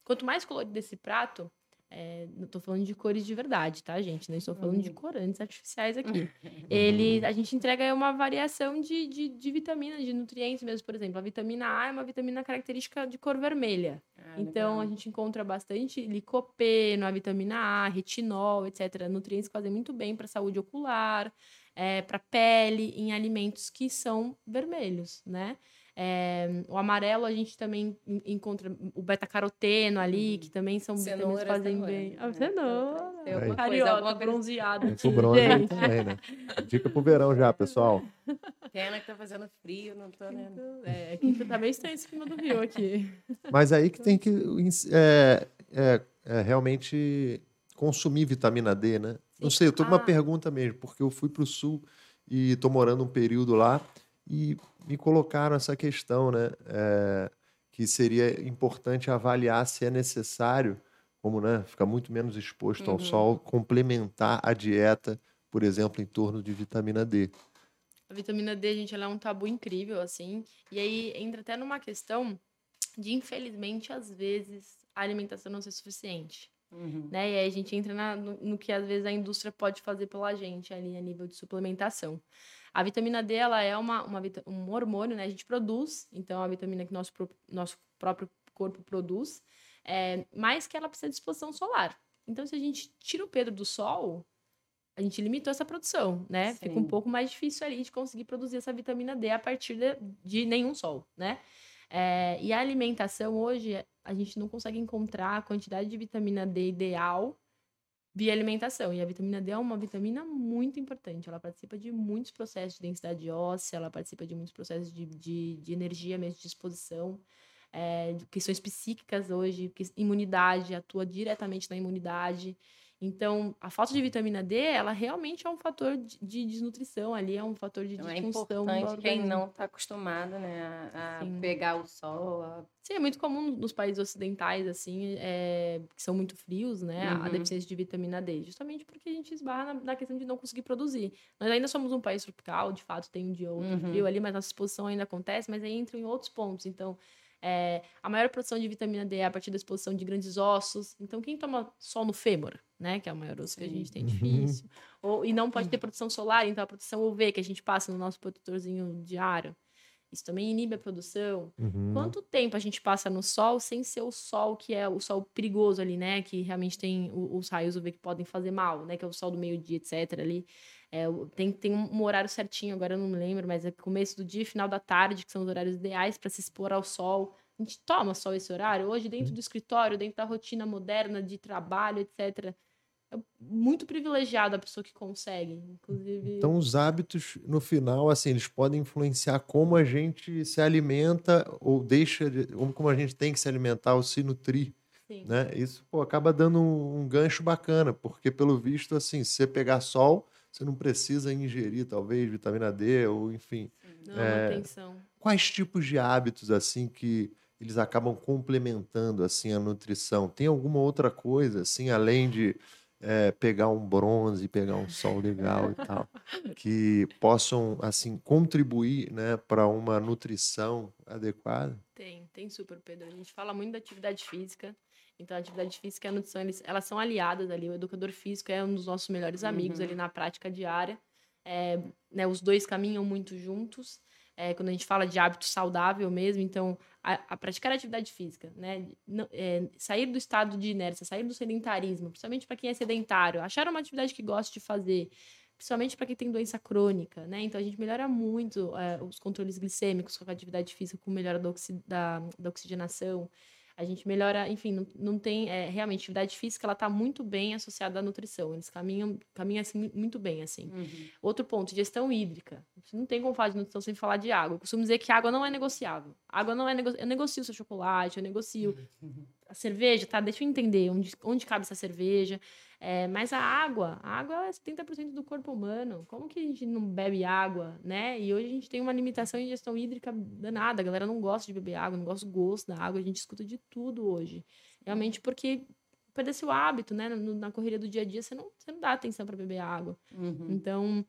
quanto mais colorido esse prato, é, não estou falando de cores de verdade, tá, gente? Não estou falando de uhum. corantes artificiais aqui. (laughs) Ele, a gente entrega uma variação de, de, de, vitaminas, de nutrientes mesmo, por exemplo. A vitamina A é uma vitamina característica de cor vermelha. Ah, então, legal. a gente encontra bastante licopeno, a vitamina A, retinol, etc. Nutrientes que fazem muito bem para a saúde ocular, é, para pele, em alimentos que são vermelhos, né? É, o amarelo a gente também encontra o beta-caroteno ali, uhum. que também são vitaminas que fazem bem. A cenoura. É uma carioca, bronzeada. O bronze também, né? Dica pro verão já, pessoal. Pena que tá fazendo frio, não tô, né? É, aqui tá bem estranho esse clima do Rio aqui. Mas aí que tem que é, é, é, realmente consumir vitamina D, né? Não sei, eu tô com uma ah. pergunta mesmo, porque eu fui pro sul e tô morando um período lá e me colocaram essa questão, né? É, que seria importante avaliar se é necessário, como né, ficar muito menos exposto uhum. ao sol, complementar a dieta, por exemplo, em torno de vitamina D. A vitamina D, gente, ela é um tabu incrível, assim. E aí entra até numa questão de, infelizmente, às vezes, a alimentação não ser suficiente. Uhum. Né? E aí a gente entra na, no, no, que às vezes a indústria pode fazer pela gente ali a nível de suplementação. A vitamina D, ela é uma, uma, um hormônio, né? A gente produz, então, a vitamina que nosso, nosso próprio corpo produz, é, mas que ela precisa de exposição solar. Então, se a gente tira o Pedro do sol, a gente limitou essa produção, né? Sim. Fica um pouco mais difícil ali de conseguir produzir essa vitamina D a partir de, de nenhum sol, né? É, e a alimentação hoje, a gente não consegue encontrar a quantidade de vitamina D ideal via alimentação. E a vitamina D é uma vitamina muito importante. Ela participa de muitos processos de densidade óssea, ela participa de muitos processos de, de, de energia mesmo, de disposição. É, de questões psíquicas hoje, que imunidade, atua diretamente na imunidade. Então, a falta de vitamina D, ela realmente é um fator de, de desnutrição ali, é um fator de então, disfunção. É importante quem não está acostumado, né, a, pegar o sol. A... Sim, é muito comum nos países ocidentais, assim, é, que são muito frios, né, uhum. a deficiência de vitamina D, justamente porque a gente esbarra na, na, questão de não conseguir produzir. Nós ainda somos um país tropical, de fato tem um dia ou outro uhum. frio ali, mas nossa exposição ainda acontece, mas aí entra em outros pontos. Então, é, a maior produção de vitamina D é a partir da exposição de grandes ossos. Então, quem toma sol no fêmur, né, que é o maior osso Sim. que a gente tem uhum. difícil, ou, e não pode ter produção solar, então a produção UV que a gente passa no nosso protetorzinho diário, isso também inibe a produção. Uhum. Quanto tempo a gente passa no sol sem ser o sol que é o sol perigoso ali, né? Que realmente tem os raios UV que podem fazer mal, né? Que é o sol do meio-dia, etc. Ali. É, tem, tem um horário certinho, agora eu não me lembro, mas é começo do dia e final da tarde, que são os horários ideais para se expor ao sol. A gente toma só esse horário. Hoje, dentro do escritório, dentro da rotina moderna de trabalho, etc., é muito privilegiada a pessoa que consegue, inclusive. Então, os hábitos, no final, assim, eles podem influenciar como a gente se alimenta ou deixa, de, como a gente tem que se alimentar ou se nutrir. Sim. Né? Isso pô, acaba dando um, um gancho bacana, porque, pelo visto, assim, se você pegar sol, você não precisa ingerir, talvez, vitamina D ou enfim. Não, é, atenção. Quais tipos de hábitos assim que eles acabam complementando assim a nutrição? Tem alguma outra coisa assim além de é, pegar um bronze, pegar um sol legal e tal, que possam assim contribuir, né, para uma nutrição adequada? Tem, tem super, Pedro. A gente fala muito da atividade física. Então, a atividade física e a nutrição, eles, elas são aliadas ali. O educador físico é um dos nossos melhores amigos uhum. ali na prática diária. É, né, os dois caminham muito juntos. É, quando a gente fala de hábito saudável mesmo, então, a, a praticar atividade física, né? Não, é, sair do estado de inércia, sair do sedentarismo, principalmente para quem é sedentário, achar uma atividade que gosta de fazer, principalmente para quem tem doença crônica, né? Então a gente melhora muito é, os controles glicêmicos com a atividade física, com melhora da, oxi, da, da oxigenação a gente melhora, enfim, não, não tem, é, realmente, atividade física, ela está muito bem associada à nutrição, eles caminham, caminham assim, muito bem, assim. Uhum. Outro ponto, gestão hídrica. Gente não tem como falar de nutrição sem falar de água. Eu costumo dizer que água não é negociável. Água não é negociável. Eu negocio o seu chocolate, eu negocio uhum. a cerveja, tá? Deixa eu entender onde, onde cabe essa cerveja. É, mas a água, a água é 70% do corpo humano. Como que a gente não bebe água, né? E hoje a gente tem uma limitação em gestão hídrica danada. A galera não gosta de beber água, não gosta do gosto da água. A gente escuta de tudo hoje. Realmente porque perdesse o hábito, né? Na correria do dia a dia, você não, você não dá atenção para beber água. Uhum. Então...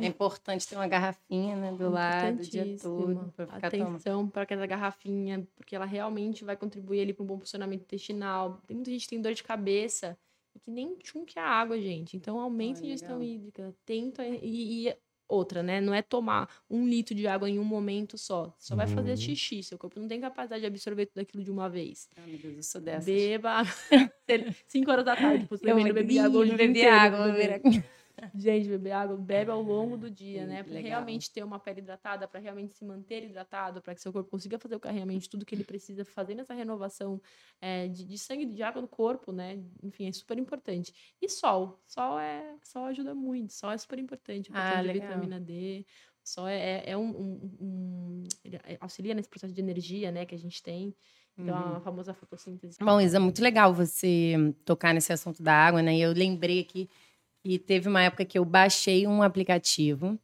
É importante ter uma garrafinha, né, do lado o dia todo. Pra ficar Atenção para aquela garrafinha, porque ela realmente vai contribuir ali para um bom funcionamento intestinal. Tem muita gente que tem dor de cabeça e que nem chunque a água, gente. Então, aumenta ah, a ingestão hídrica. Tenta. E, e, outra, né? Não é tomar um litro de água em um momento só. Só vai fazer uhum. xixi. Seu corpo não tem capacidade de absorver tudo aquilo de uma vez. Ah, meu Deus, eu sou dessas. Beba. (laughs) (laughs) Cinco horas da tarde, você eu bebi água hoje. Bebi água, beber água. Gente, beber água, bebe ao longo do dia, né? Para realmente ter uma pele hidratada, para realmente se manter hidratado, para que seu corpo consiga fazer o realmente tudo que ele precisa fazer nessa renovação é, de, de sangue de água no corpo, né? Enfim, é super importante. E sol. Sol é sol ajuda muito. Sol é super importante. A ah, de vitamina D. Sol é, é, é um, um, um, auxilia nesse processo de energia, né, que a gente tem. Então, uhum. a famosa fotossíntese. Bom, Isa, muito legal você tocar nesse assunto da água, né? E eu lembrei aqui e teve uma época que eu baixei um aplicativo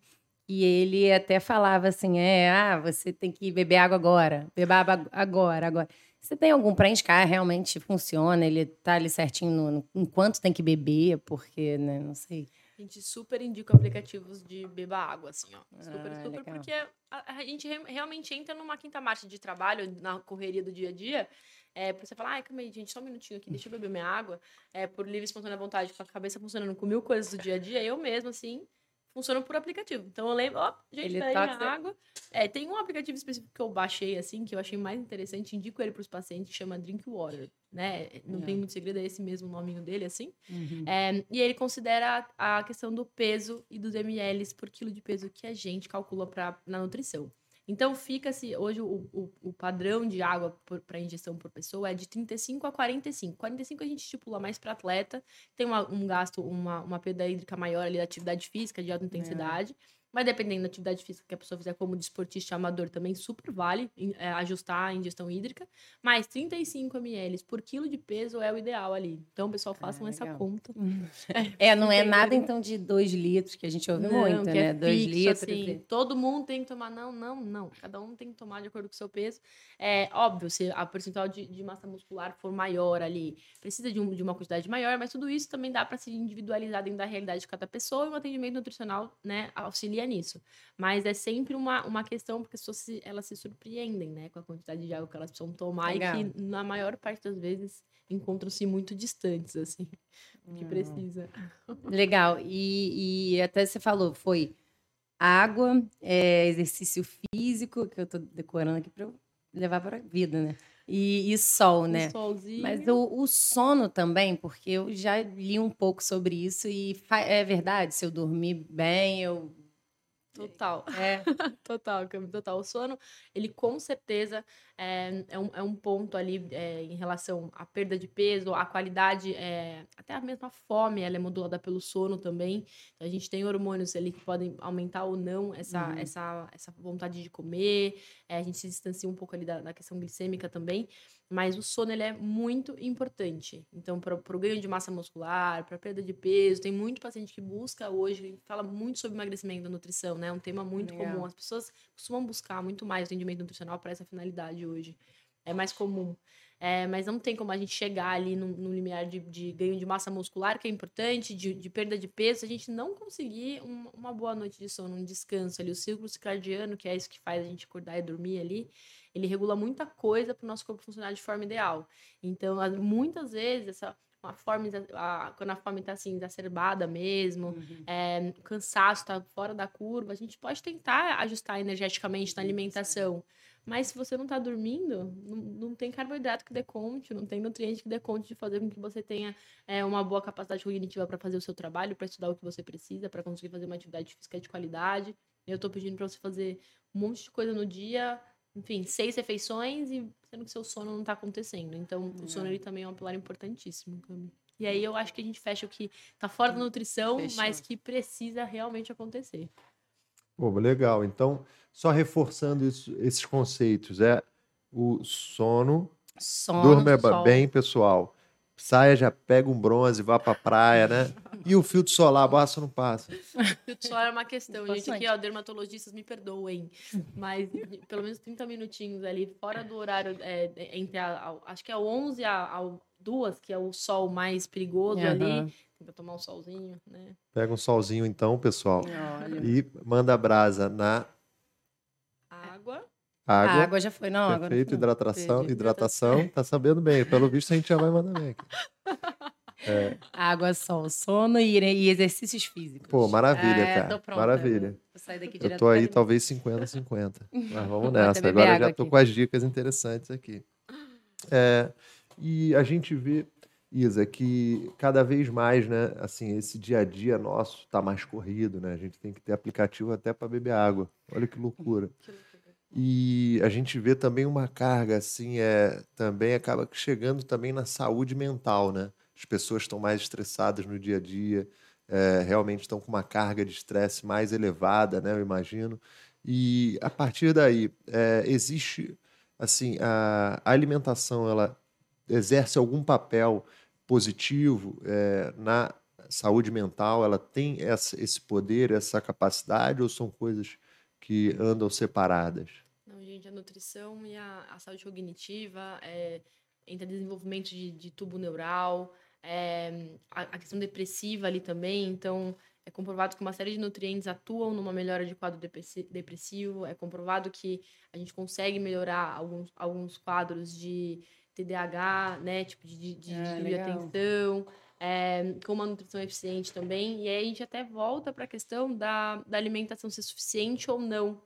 e ele até falava assim: é, ah, você tem que beber água agora, beber água agora, agora. Você tem algum para indicar? Realmente funciona? Ele tá ali certinho no, no, em quanto tem que beber? Porque, né, não sei. A gente super indica aplicativos de beba água, assim, ó. Super, ah, super, legal. porque a, a, gente re, realmente entra numa quinta marcha de trabalho, na correria do dia a dia, é, pra você falar, ai, calma aí, gente, só um minutinho aqui, deixa eu beber minha água. É, por livre e espontânea vontade, com a cabeça funcionando com mil coisas do dia a dia, eu mesmo, assim, funcionam por aplicativo. Então eu lembro, ó, gente, ele tá aí minha água. É, tem um aplicativo específico que eu baixei, assim, que eu achei mais interessante, indico ele para os pacientes, chama Drink Water, né? Não tem muito segredo, é esse mesmo nominho dele, assim. Uhum. É, e ele considera a questão do peso e dos ml por quilo de peso que a gente calcula pra, na nutrição. Então, fica-se. Hoje, o, o, o, padrão de água para ingestão por pessoa é de 35 a 45. 45 a gente estipula mais para atleta, tem uma, um gasto, uma, uma perda hídrica maior ali da atividade física, de alta intensidade. É. Mas dependendo da atividade física que a pessoa fizer como desportista amador, também super vale é, ajustar a ingestão hídrica. Mas 35 ml por quilo de peso é o ideal ali. Então, pessoal, façam ah, essa conta. (laughs) É, não é nada então de 2 litros, que a gente ouve não, muito, né? 2 é litros. Assim, todo mundo tem que tomar. Não, não, não. Cada um tem que tomar de acordo com o seu peso. É óbvio, se a percentual de, de massa muscular for maior ali, precisa de, um, de uma quantidade maior, mas tudo isso também dá para se individualizar dentro da realidade de cada pessoa e o atendimento nutricional, né, auxilia nisso. Mas é sempre uma, uma questão, porque as pessoas se, elas se surpreendem, né? Com a quantidade de água que elas precisam tomar Legal. e que, na maior parte das vezes, encontram-se muito distantes, assim, (laughs) que hum. precisa. Legal. E, e até você falou, foi água, é, exercício físico, que eu tô decorando aqui para levar para a vida, né? E, e, sol, né? Solzinho. Mas o, o, sono também, porque eu já li um pouco sobre isso e é verdade, se eu dormir bem, eu Total. É. (laughs) total, total. O sono, ele com certeza é, é, um, é um ponto ali é, em relação à perda de peso, à qualidade, é, até a mesma fome, ela é modulada pelo sono também. Então, a gente tem hormônios ali que podem aumentar ou não essa, uhum. essa, essa vontade de comer. É, a gente se distancia um pouco ali da, da questão glicêmica também. Mas o sono ele é muito importante. Então, para o ganho de massa muscular, para perda de peso, tem muito paciente que busca hoje, fala muito sobre emagrecimento e nutrição, né? É um tema muito Legal. comum. As pessoas costumam buscar muito mais atendimento nutricional para essa finalidade hoje. É mais comum. É, mas não tem como a gente chegar ali no, no limiar de, de, ganho de massa muscular, que é importante, de, de perda de peso, a gente não conseguir um, uma boa noite de sono, um descanso ali. O ciclo circadiano, que é isso que faz a gente acordar e dormir ali, ele regula muita coisa para o nosso corpo funcionar de forma ideal. Então, muitas vezes, essa uma forma, a, quando a fome está assim, exacerbada mesmo, uhum. é, o cansaço está fora da curva, a gente pode tentar ajustar energeticamente na alimentação. Mas se você não está dormindo, não, não tem carboidrato que dê conte, não tem nutriente que dê conte de fazer com que você tenha é, uma boa capacidade cognitiva para fazer o seu trabalho, para estudar o que você precisa, para conseguir fazer uma atividade física de qualidade. Eu estou pedindo para você fazer um monte de coisa no dia, enfim, seis refeições e sendo que seu sono não está acontecendo. Então, o sono ele também é um pilar importantíssimo, Cami. E aí eu acho que a gente fecha o que está fora da nutrição, Fechou. mas que precisa realmente acontecer. Pô, legal. Então, só reforçando isso, esses conceitos, é o sono, sono durma sol. bem, pessoal saia, já pega um bronze, vá pra praia, né? (laughs) E o filtro solar, passa ou não passa? O (laughs) filtro solar é uma questão, gente. Aqui, ó, dermatologistas me perdoem, mas pelo menos 30 minutinhos ali, fora do horário, é, entre a, a, acho que é 11 a, a 2, que é o sol mais perigoso uhum. ali. Tenta tomar um solzinho, né? Pega um solzinho então, pessoal. Olha. E manda a brasa na água. Água. A água já foi, não. Perfeito, agora hidratação, hidratação. Tá sabendo bem. Pelo visto, a gente já vai mandar bem aqui. (laughs) É. Água, sol, sono e, e, exercícios físicos. Pô, maravilha, é, cara. Pronta, maravilha. Eu tô aí talvez 50-50. (laughs) Mas vamos nessa. Agora já tô aqui. com as dicas interessantes aqui. É, e a gente vê, Isa, que cada vez mais, né, assim, esse dia a dia nosso tá mais corrido, né? A gente tem que ter aplicativo até para beber água. Olha que loucura. (laughs) Que loucura. E a gente vê também uma carga, assim, é, também acaba chegando também na saúde mental, né? As pessoas estão mais estressadas no dia a dia, é, realmente estão com uma carga de estresse mais elevada, né? Eu imagino. E a partir daí, é, existe, assim, a, a, alimentação, ela exerce algum papel positivo é, na saúde mental? Ela tem essa, esse poder, essa capacidade, ou são coisas que andam separadas? Não, gente, a nutrição e a, a saúde cognitiva, é, entre desenvolvimento de, de tubo neural, é, a, questão depressiva ali também, então é comprovado que uma série de nutrientes atuam numa melhora de quadro depressivo, é comprovado que a gente consegue melhorar alguns, alguns quadros de TDAH, né, tipo de, de, é, de atenção, é, com uma nutrição eficiente também. E aí a gente até volta para a questão da, da alimentação ser suficiente ou não.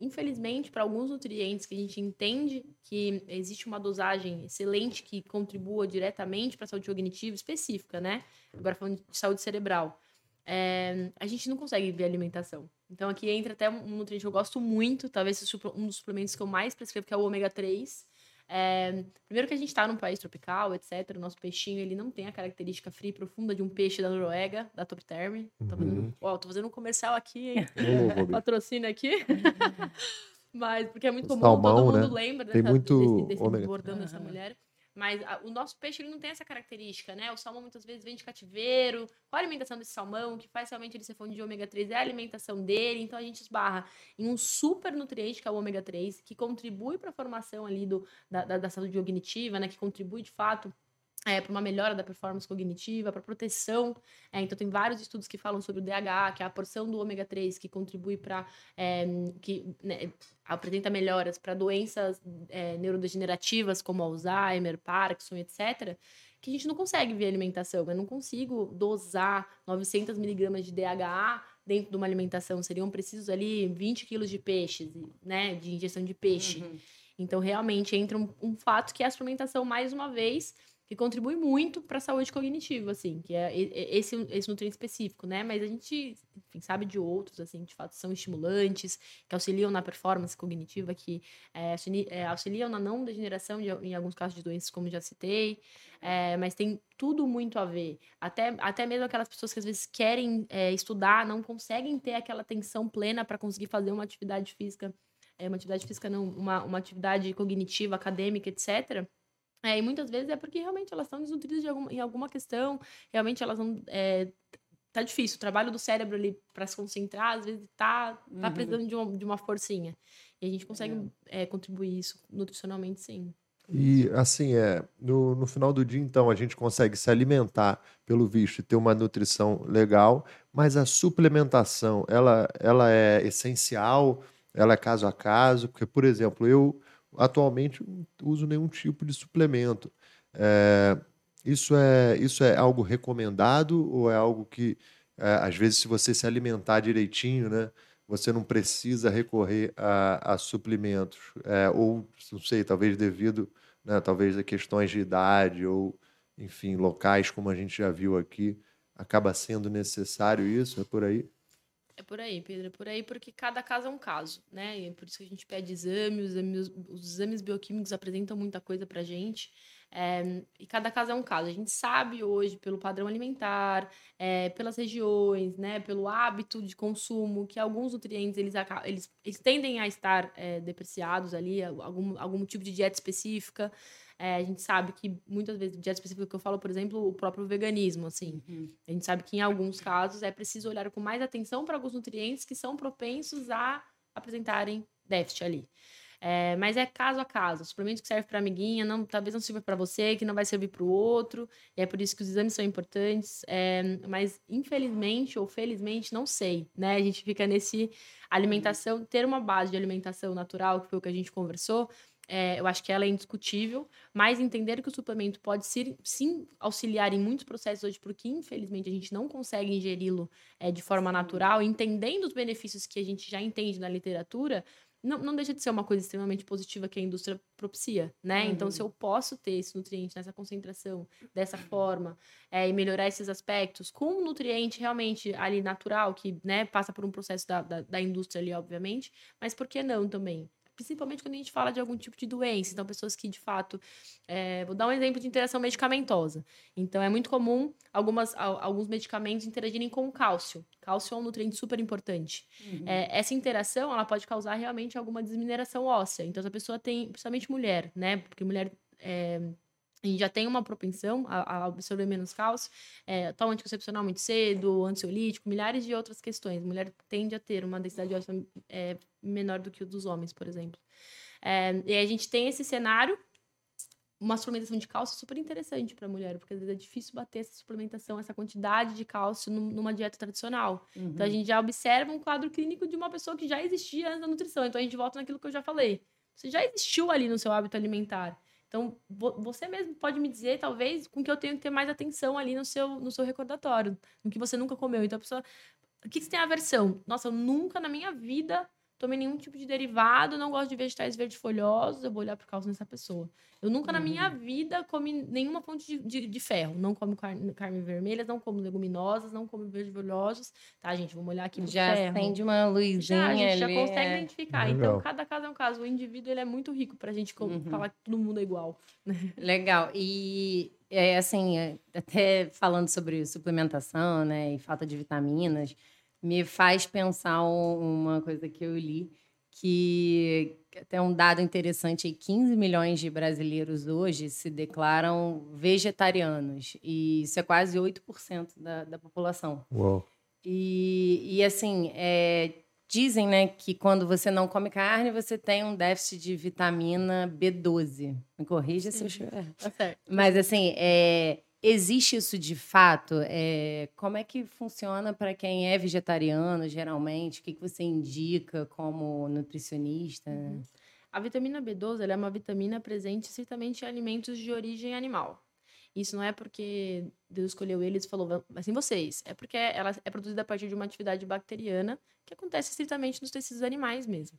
Infelizmente, para alguns nutrientes que a gente entende que existe uma dosagem excelente que contribua diretamente para a saúde cognitiva específica, né? Agora falando de saúde cerebral. É, a gente não consegue ver alimentação. Então aqui entra até um nutriente que eu gosto muito, talvez um dos suplementos que eu mais prescrevo, que é o ômega 3. É, primeiro que a gente está num país tropical, etc. O nosso peixinho ele não tem a característica fria e profunda de um peixe da Noruega, da Top Term. Tô fazendo, uhum. ó, tô fazendo um comercial aqui, hein? (laughs) Patrocínio aqui. (laughs) Mas porque é muito comum, Salmão, todo mundo né? lembra dessa, tem muito desse, desse bordão uhum. dessa mulher. Mas a, o nosso peixe ele não tem essa característica, né? O salmão muitas vezes vem de cativeiro. Qual a alimentação desse salmão? O que faz realmente ele ser fonte de ômega 3 é a alimentação dele. Então a gente esbarra em um super nutriente que é o ômega 3, que contribui para a formação ali do, da, da, da saúde cognitiva, né? Que contribui de fato é, para uma melhora da performance cognitiva, para proteção. É, então, tem vários estudos que falam sobre o DH, que é a porção do ômega 3 que contribui para. É, que né, apresenta melhoras para doenças é, neurodegenerativas como Alzheimer, Parkinson, etc. Que a gente não consegue via alimentação. Eu não consigo dosar 900 miligramas de DHA dentro de uma alimentação. Seriam precisos ali 20 quilos de peixes, né, de ingestão de peixe. Uhum. Então, realmente entra um, um fato que é a suplementação, mais uma vez, que contribui muito para a saúde cognitiva, assim, que é esse, esse nutriente específico, né? Mas a gente, enfim, sabe de outros, assim, de fato são estimulantes, que auxiliam na performance cognitiva, que é, é auxiliam na não degeneração de, em alguns casos de doenças, como já citei, é, mas tem tudo muito a ver. Até, até mesmo aquelas pessoas que às vezes querem é, estudar, não conseguem ter aquela atenção plena para conseguir fazer uma atividade física, é, uma atividade física não, uma, uma atividade cognitiva, acadêmica, etc., é, e muitas vezes é porque realmente elas estão desnutridas de alguma, em alguma questão, realmente elas não. É, tá difícil. O trabalho do cérebro ali para se concentrar, às vezes tá, tá uhum. precisando de uma, de uma forcinha. E a gente consegue é. É, contribuir isso nutricionalmente, sim. E assim, é, no, no final do dia, então, a gente consegue se alimentar, pelo visto, e ter uma nutrição legal, mas a suplementação, ela, ela é essencial, ela é caso a caso, porque, por exemplo, eu atualmente não uso nenhum tipo de suplemento. É, isso, é, isso é algo recomendado ou é algo que, é, às vezes, se você se alimentar direitinho, né, você não precisa recorrer a, a suplementos? É, ou, não sei, talvez devido né, talvez a questões de idade ou, enfim, locais, como a gente já viu aqui, acaba sendo necessário isso? É por aí? É por aí, Pedro, é por aí, porque cada caso é um caso, né? E é por isso que a gente pede exame, os exames, os exames bioquímicos apresentam muita coisa pra gente. É, e cada caso é um caso. A gente sabe hoje, pelo padrão alimentar, é, pelas regiões, né, pelo hábito de consumo, que alguns nutrientes eles, eles, eles tendem a estar é, depreciados ali, algum, algum tipo de dieta específica. É, a gente sabe que muitas vezes, dieta específica que eu falo, por exemplo, o próprio veganismo, assim. Uhum. A gente sabe que em alguns casos é preciso olhar com mais atenção para alguns nutrientes que são propensos a apresentarem déficit ali. É, mas é caso a caso. O suplemento que serve para amiguinha não, talvez não sirva para você, que não vai servir para o outro. E é por isso que os exames são importantes. É, mas infelizmente ou felizmente não sei, né? A gente fica nesse alimentação, ter uma base de alimentação natural, que foi o que a gente conversou, é, eu acho que ela é indiscutível, mas entender que o suplemento pode ser, sim auxiliar em muitos processos hoje, porque infelizmente a gente não consegue ingeri-lo é, de forma natural, entendendo os benefícios que a gente já entende na literatura, não, não deixa de ser uma coisa extremamente positiva que a indústria propicia, né? Uhum. Então, se eu posso ter esse nutriente nessa concentração, dessa forma, é, e melhorar esses aspectos, com um nutriente realmente ali natural, que né, passa por um processo da, da, da indústria ali, obviamente, mas por que não também? Principalmente quando a gente fala de algum tipo de doença. Então, pessoas que, de fato, é, vou dar um exemplo de interação medicamentosa. Então, é muito comum algumas, alguns medicamentos interagirem com o cálcio. Cálcio é um nutriente super importante. Uhum. É, essa interação, ela pode causar realmente alguma desmineração óssea. Então, se a pessoa tem, principalmente mulher, né? Porque mulher... É, a gente já tem uma propensão a, a absorver menos cálcio, é, toma anticoncepcional muito cedo, ansiolítico, milhares de outras questões. A mulher tende a ter uma densidade óssea é, menor do que o dos homens, por exemplo. É, e a gente tem esse cenário, uma suplementação de cálcio super interessante para a mulher, porque às vezes é difícil bater essa suplementação, essa quantidade de cálcio numa dieta tradicional. Uhum. Então a gente já observa um quadro clínico de uma pessoa que já existia antes da nutrição. Então a gente volta naquilo que eu já falei. Você já existiu ali no seu hábito alimentar. Então, você mesmo pode me dizer, talvez, com que eu tenho que ter mais atenção ali no seu, no seu recordatório, no que você nunca comeu. Então, a pessoa. O que, que você tem aversão? Nossa, eu nunca na minha vida tomei nenhum tipo de derivado, não gosto de vegetais verdefolhosos, eu vou olhar por causa dessa pessoa. Eu nunca na minha Uhum. vida comi nenhuma fonte de, de, de ferro. Não como carne, carne vermelha, não como leguminosas, não como verdefolhosos. Tá, gente? Vamos olhar aqui pro Já ferro. acende uma luzinha Já, a gente já ali, consegue é. identificar. Legal. Então, cada caso é um caso. O indivíduo ele é muito rico pra gente Uhum. falar que todo mundo é igual. (laughs) Legal. E é assim, é, até falando sobre suplementação, né, e falta de vitaminas, me faz pensar um- uma coisa que eu li que até um dado interessante aí, 15 milhões de brasileiros hoje se declaram vegetarianos e isso é quase 8% da, da população. Uau. E, e assim, é, dizem né, que quando você não come carne, você tem um déficit de vitamina B12. Me corrija se eu estiver. Tá certo. Mas assim, é, existe isso de fato? É, como é que funciona para quem é vegetariano, geralmente? O que, que você indica como nutricionista? A vitamina B12 ela é uma vitamina presente estritamente em alimentos de origem animal. Isso não é porque Deus escolheu eles e falou, assim vocês. É porque ela é produzida a partir de uma atividade bacteriana que acontece estritamente nos tecidos animais mesmo.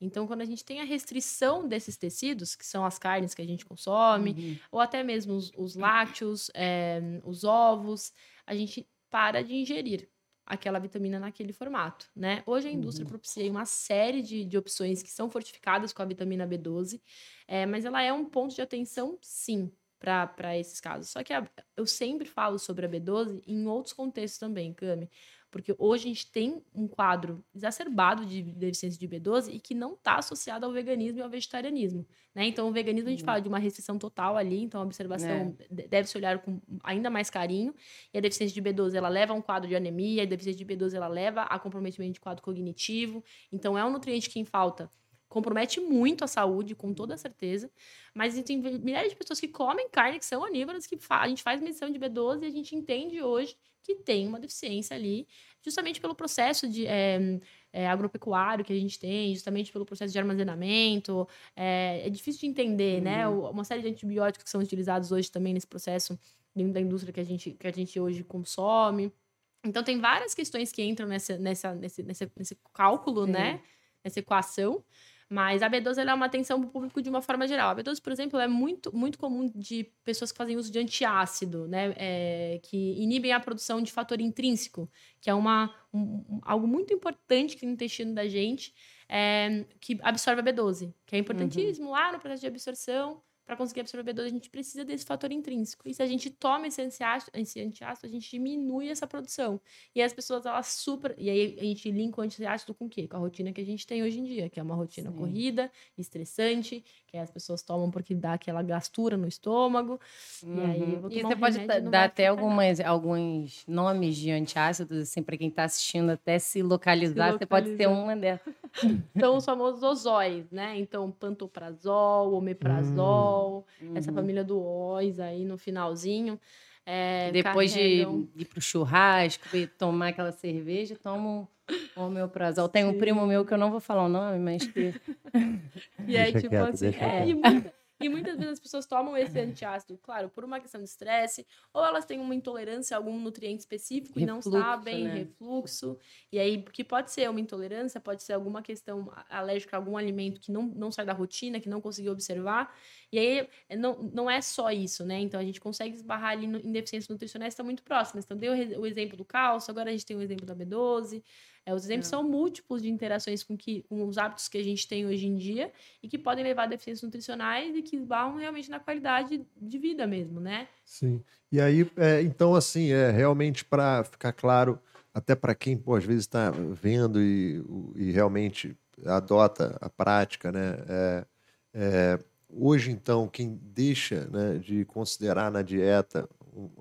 Então, quando a gente tem a restrição desses tecidos, que são as carnes que a gente consome, Uhum. ou até mesmo os, os lácteos, eh, os ovos, a gente para de ingerir aquela vitamina naquele formato, né? Hoje a indústria propicia aí uma série de, de opções que são fortificadas com a vitamina B12, eh, mas ela é um ponto de atenção, sim, para esses casos. Só que a- eu sempre falo sobre a B12 em outros contextos também, Cami. Porque hoje a gente tem um quadro exacerbado de deficiência de B12 e que não está associado ao veganismo e ao vegetarianismo. Né? Então, o veganismo a gente Uhum. fala de uma restrição total ali, então a observação de- deve se olhar com ainda mais carinho. E a deficiência de B12 ela leva a um quadro de anemia, a deficiência de B12 ela leva a comprometimento de quadro cognitivo. Então, é um nutriente que em falta compromete muito a saúde, com toda certeza. Mas tem milhares de pessoas que comem carne, que são onívoras, que a gente faz medição de B12 e a gente entende hoje que tem uma deficiência ali, justamente pelo processo de eh, eh, agropecuário que a gente tem, justamente pelo processo de armazenamento. É, é difícil de entender, né? O- Uma série de antibióticos que são utilizados hoje também nesse processo dentro da indústria que a gente, que a gente hoje consome. Então, tem várias questões que entram nessa, nessa, nesse, nesse, nesse cálculo, né? Nessa equação. Mas a B12 ela é uma atenção para o público de uma forma geral. A B12, por exemplo, é muito, muito comum de pessoas que fazem uso de antiácido, né? É, que inibem a produção de fator intrínseco, que é uma, um- algo muito importante que no intestino da gente, é, que absorve a B12, que é importantíssimo lá no processo de absorção. Para conseguir absorver B12, a gente precisa desse fator intrínseco. E se a gente toma esse antiácido, esse antiácido, a gente diminui essa produção. E as pessoas, elas super. E aí a gente linka o antiácido com o quê? Com a rotina que a gente tem hoje em dia, que é uma rotina Sim. corrida, estressante, que as pessoas tomam porque dá aquela gastura no estômago. E aí eu vou E tomar você um pode dar até algumas, alguns nomes de antiácidos, assim, para quem está assistindo, até se localizar. Você pode ter localizar. uma dessas. (laughs) São os famosos ozóis, né? Então, pantoprazol, omeprazol, essa Uhum. família do ois aí no finalzinho. é, Depois carregam- de ir pro churrasco e tomar aquela cerveja, toma um omeprazol. Tem um primo meu que eu não vou falar o nome, mas que (laughs) E aí, Deixa tipo quieto, assim, deixa é, e, muita- e muitas vezes as pessoas tomam esse antiácido, claro, por uma questão de estresse, ou elas têm uma intolerância a algum nutriente específico e não Refluxo, sabem, né? refluxo. E aí, que pode ser uma intolerância, pode ser alguma questão alérgica a algum alimento que não, não sai da rotina, que não conseguiu observar. E aí, é, não, não é só isso, né? Então, a gente consegue esbarrar ali no, em deficiências nutricionais que estão muito próximas. Então, deu o exemplo do cálcio, agora a gente tem o exemplo da B12. É, os exemplos É. são múltiplos de interações com, que, com os hábitos que a gente tem hoje em dia e que podem levar a deficiências nutricionais e que esbarram realmente na qualidade de vida mesmo, né? Sim. E aí, é, então, assim, é realmente para ficar claro, até para quem, pô, às vezes está vendo e, e realmente adota a prática, né? É, é, hoje, então, quem deixa né, de considerar na dieta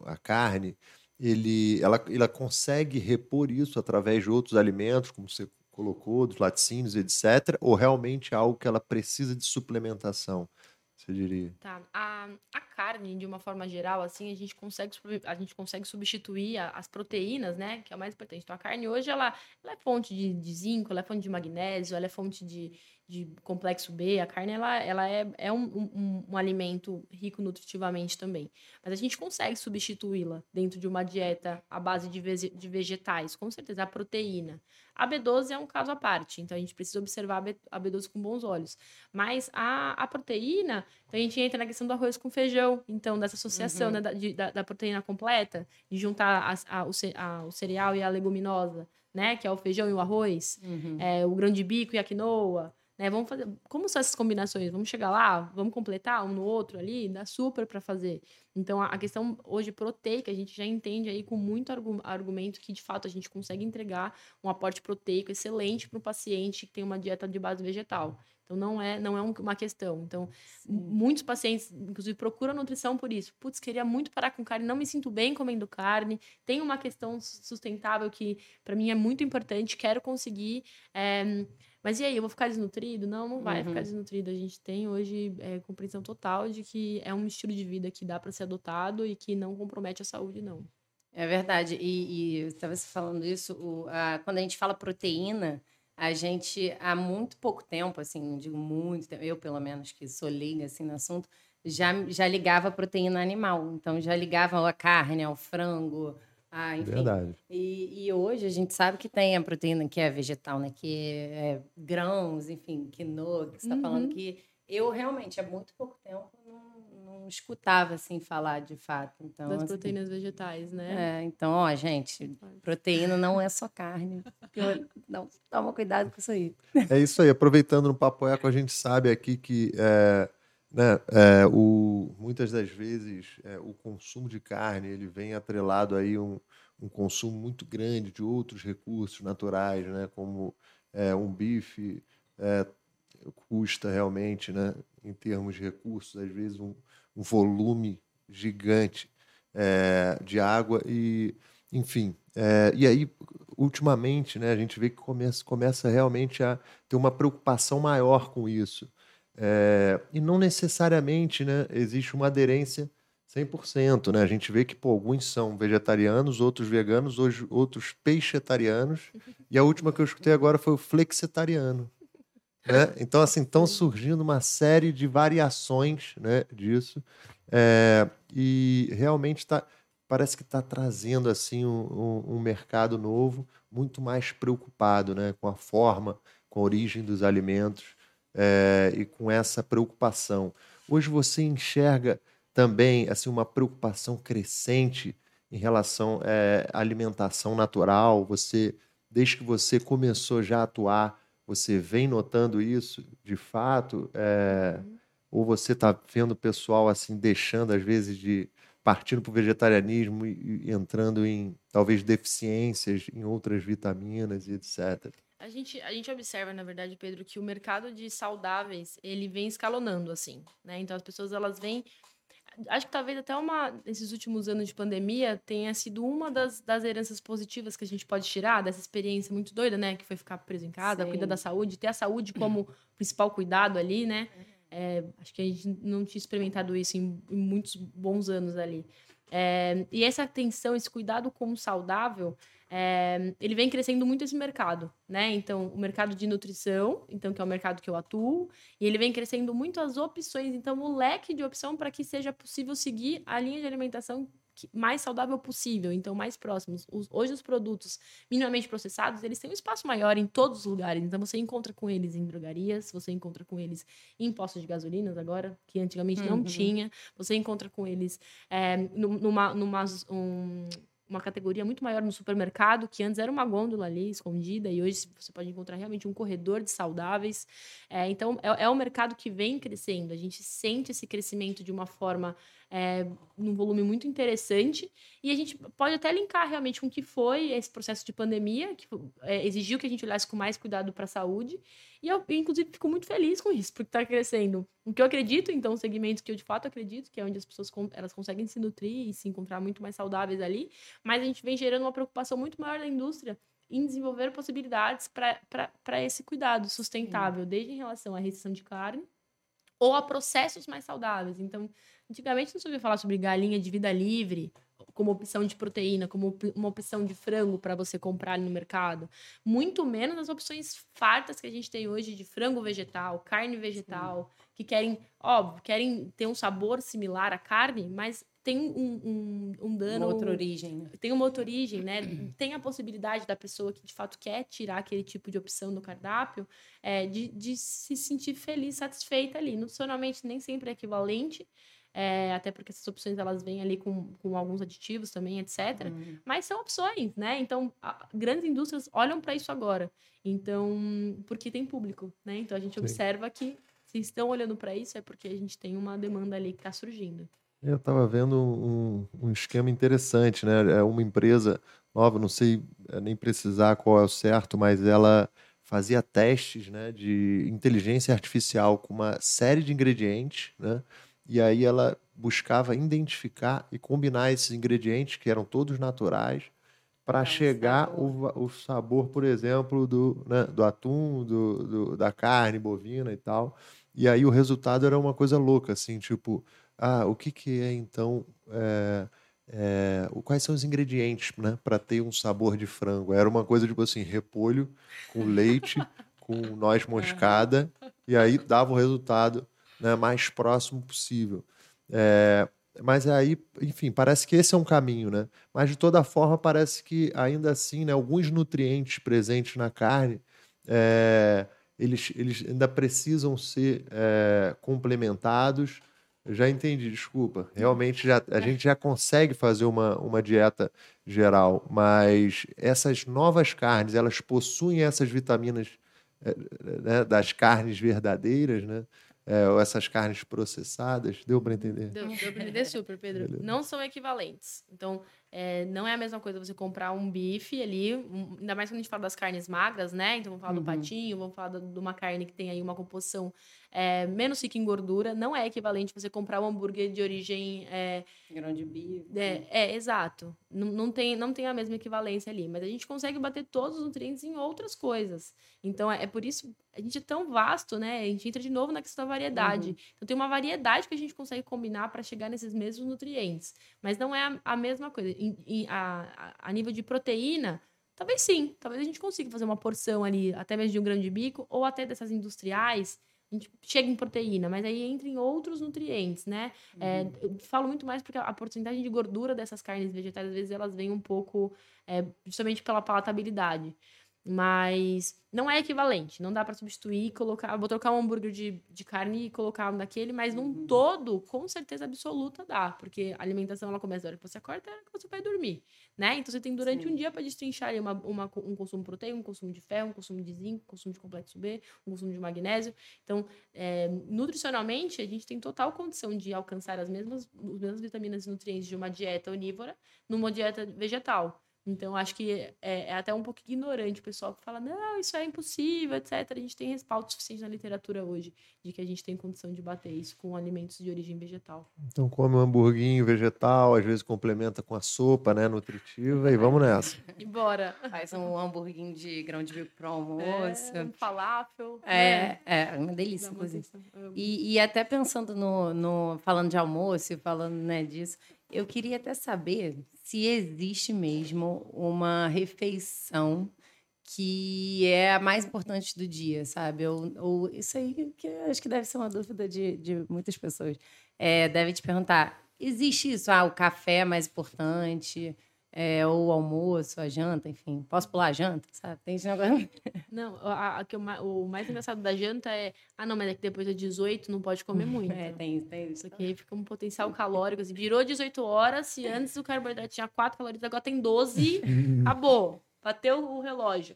a carne, ele, ela, ela consegue repor isso através de outros alimentos, como você colocou, dos laticínios, etc., ou realmente é algo que ela precisa de suplementação, você diria? Tá. A, a carne, de uma forma geral, assim, a gente consegue, a gente consegue substituir as proteínas, né? Que é o mais importante. Então, a carne hoje, ela, ela é fonte de, de zinco, ela é fonte de magnésio, ela é fonte de, de complexo B, a carne ela, ela é, é um, um, um, alimento rico nutritivamente também. Mas a gente consegue substituí-la dentro de uma dieta à base de, de vegetais, com certeza, a proteína. A B12 é um caso à parte, então a gente precisa observar a B12 com bons olhos. Mas a, a proteína, então a gente entra na questão do arroz com feijão, então dessa associação uhum. né, da, de, da, da, proteína completa, de juntar a, a, o, a, o cereal e a leguminosa, né, que é o feijão e o arroz, uhum. é, o grão de bico e a quinoa, né? Vamos fazer. Como são essas combinações? Vamos chegar lá, vamos completar um no outro ali, dá super para fazer. Então a questão hoje proteica, a gente já entende aí com muito argumento que de fato a gente consegue entregar um aporte proteico excelente para o paciente que tem uma dieta de base vegetal. Então não é, não é uma questão. Então, Sim. muitos pacientes, inclusive, procuram nutrição por isso. Putz, queria muito parar com carne, não me sinto bem comendo carne. Tem uma questão sustentável que, para mim, é muito importante. Quero conseguir é, mas e aí, eu vou ficar desnutrido? Não, não vai uhum. ficar desnutrido. A gente tem hoje é, compreensão total de que é um estilo de vida que dá para ser adotado e que não compromete a saúde, não. É verdade. E, e estava falando isso, o, a, quando a gente fala proteína, a gente, há muito pouco tempo, assim, digo muito tempo, eu pelo menos, que sou leiga assim, no assunto, já, já ligava a proteína animal. Então, já ligava a carne, ao frango, ah, enfim. Verdade. E, e, hoje a gente sabe que tem a proteína que é vegetal, né? Que é grãos, enfim, quinoa, que você está uhum. falando que eu realmente há muito pouco tempo não, não escutava assim falar de fato. Então, das assim, proteínas vegetais, né? É, então, ó, gente, proteína não é só carne. (laughs) Não, toma cuidado com isso aí. É isso aí. Aproveitando no Papo Eco, a gente sabe aqui que é, né, é, o, muitas das vezes é, o consumo de carne ele vem atrelado aí um, um consumo muito grande de outros recursos naturais, né, como é, um bife é, custa realmente, né, em termos de recursos, às vezes um, um volume gigante é, de água e, enfim, é, e aí ultimamente, né, a gente vê que começa, começa realmente a ter uma preocupação maior com isso. É, e não necessariamente né, existe uma aderência 100%. Né? A gente vê que pô, alguns são vegetarianos, outros veganos, hoje, outros peixetarianos. E a última que eu escutei agora foi o flexitariano. Né? Então, assim, estão surgindo uma série de variações né, disso. É, e realmente tá, parece que está trazendo assim um, um, um, mercado novo, muito mais preocupado né, com a forma, com a origem dos alimentos é, e com essa preocupação. Hoje você enxerga também assim uma preocupação crescente em relação é, à alimentação natural. Você, desde que você começou já a atuar, você vem notando isso de fato? É, ou você está vendo o pessoal assim deixando às vezes de partindo para o vegetarianismo e, e entrando em talvez deficiências em outras vitaminas e etc. A gente, a gente observa, na verdade, Pedro, que o mercado de saudáveis, ele vem escalonando, assim, né? Então, as pessoas, elas vêm... Acho que talvez até uma, nesses últimos anos de pandemia, tenha sido uma das, das heranças positivas que a gente pode tirar dessa experiência muito doida, né? Que foi ficar preso em casa, Sim. cuidar da saúde, ter a saúde como principal cuidado ali, né? É, acho que a gente não tinha experimentado isso em, em muitos bons anos ali. É, e essa atenção, esse cuidado como saudável, é, ele vem crescendo muito esse mercado, né? Então, o mercado de nutrição, então que é o mercado que eu atuo, e ele vem crescendo muito as opções, então o leque de opção para que seja possível seguir a linha de alimentação mais saudável possível, então mais próximos. Os, hoje os produtos minimamente processados, eles têm um espaço maior em todos os lugares, então você encontra com eles em drogarias, você encontra com eles em postos de gasolinas agora, que antigamente uhum. não tinha, você encontra com eles é, numa, numa um, uma categoria muito maior no supermercado, que antes era uma gôndola ali escondida, e hoje você pode encontrar realmente um corredor de saudáveis. É, então, é, é um mercado que vem crescendo. A gente sente esse crescimento de uma forma é, num volume muito interessante. E a gente pode até linkar realmente com o que foi esse processo de pandemia, que é, exigiu que a gente olhasse com mais cuidado para a saúde. E eu, inclusive, fico muito feliz com isso, porque está crescendo. O que eu acredito, então, segmentos que eu de fato acredito, que é onde as pessoas elas conseguem se nutrir e se encontrar muito mais saudáveis ali, mas a gente vem gerando uma preocupação muito maior da indústria em desenvolver possibilidades para esse cuidado sustentável, Sim. desde em relação à restrição de carne, ou a processos mais saudáveis. Então, antigamente não se ouvia falar sobre galinha de vida livre como opção de proteína, como uma opção de frango para você comprar no mercado. Muito menos as opções fartas que a gente tem hoje de frango vegetal, carne vegetal, Sim. que querem, óbvio, querem ter um sabor similar à carne, mas tem um, um, um dano. Uma outra origem. Tem uma outra origem, né? tem a possibilidade da pessoa que de fato quer tirar aquele tipo de opção do cardápio é, de, de se sentir feliz, satisfeita ali. Nutricionalmente nem sempre é equivalente. É, até porque essas opções elas vêm ali com, com alguns aditivos também, etc. Uhum. Mas são opções, né? Então, a, grandes indústrias olham para isso agora. Então, porque tem público, né? Então a gente Sim. observa que se estão olhando para isso é porque a gente tem uma demanda ali que está surgindo. Eu estava vendo um, um, esquema interessante, né? É uma empresa nova, não sei é, nem precisar qual é o certo, mas ela fazia testes né, de inteligência artificial com uma série de ingredientes, né? E aí ela buscava identificar e combinar esses ingredientes, que eram todos naturais, para chegar sabor. O, o sabor, por exemplo, do, né, do atum, do, do, da carne bovina e tal. E aí o resultado era uma coisa louca, assim, tipo, ah, o que, que é então. É, é, quais são os ingredientes né, para ter um sabor de frango? Era uma coisa tipo assim: repolho com leite, (laughs) com noz moscada, e aí dava o resultado né, mais próximo possível. É, mas aí, enfim, parece que esse é um caminho, né? Mas de toda forma, parece que ainda assim, né, alguns nutrientes presentes na carne. É, eles, eles ainda precisam ser é, complementados já entendi, desculpa. Realmente já, a gente já consegue fazer uma, uma dieta geral, mas essas novas carnes, elas possuem essas vitaminas é, né, das carnes verdadeiras, né? É, ou essas carnes processadas. Deu para entender? Deu, deu para entender super, Pedro. Beleza. Não são equivalentes. Então, é, não é a mesma coisa você comprar um bife ali, um, ainda mais quando a gente fala das carnes magras, né? Então, vamos falar uhum. do patinho, vamos falar de uma carne que tem aí uma composição é, menos rica em gordura. Não é equivalente você comprar um hambúrguer de origem... É, Grão de bife. É, é exato. Não, não, tem, não tem a mesma equivalência ali. Mas a gente consegue bater todos os nutrientes em outras coisas. Então, é, é por isso... A gente é tão vasto, né? A gente entra de novo na questão da variedade. Uhum. Então, tem uma variedade que a gente consegue combinar para chegar nesses mesmos nutrientes. Mas não é a, a mesma coisa em, em, a, a nível de proteína, talvez sim. Talvez a gente consiga fazer uma porção ali, até mesmo de um grão de bico, ou até dessas industriais, a gente chega em proteína, mas aí entra em outros nutrientes, né? É, uhum. É, eu falo muito mais porque a porcentagem de gordura dessas carnes vegetais, às vezes, elas vêm um pouco é, justamente pela palatabilidade. Mas não é equivalente. Não dá para substituir colocar. Vou trocar um hambúrguer de, de carne e colocar naquele, mas num uhum. todo, com certeza absoluta dá. Porque a alimentação ela começa da hora que você acorda e hora que você vai dormir. Né? Então você tem durante Sim. um dia para destrinchar uma, uma, um consumo proteico, um consumo de ferro, um consumo de zinco, um consumo de complexo B, um consumo de magnésio. Então, é, nutricionalmente, a gente tem total condição de alcançar as mesmas, as mesmas vitaminas e nutrientes de uma dieta onívora numa dieta vegetal. Então, acho que é, é, até um pouco ignorante o pessoal que fala, não, isso é impossível, etc. A gente tem respaldo suficiente na literatura hoje de que a gente tem condição de bater isso com alimentos de origem vegetal. Então, come um hamburguinho vegetal, às vezes complementa com a sopa, né, nutritiva, e vamos nessa. (laughs) e bora. Faz um hamburguinho de grão de bico para almoço. É, um falafel. É, né? é, uma delícia, inclusive. E, e até pensando no, no, falando de almoço e falando, né, disso, eu queria até saber se existe mesmo uma refeição que é a mais importante do dia, sabe? Ou, ou isso aí que acho que deve ser uma dúvida de, de muitas pessoas. É, deve te perguntar: existe isso? Ah, o café é mais importante? É, o almoço, a janta, enfim. Posso pular a janta, sabe? Tem esse negócio. Não, a, a, a, o mais engraçado da janta é. Ah, não, mas é que depois das 18 não pode comer (laughs) muito. É, tem isso, tem isso. Porque aí fica um potencial calórico. Assim, virou 18 horas, se antes o carboidrato tinha 4 calorias, agora tem 12, (laughs) acabou. Bateu o relógio.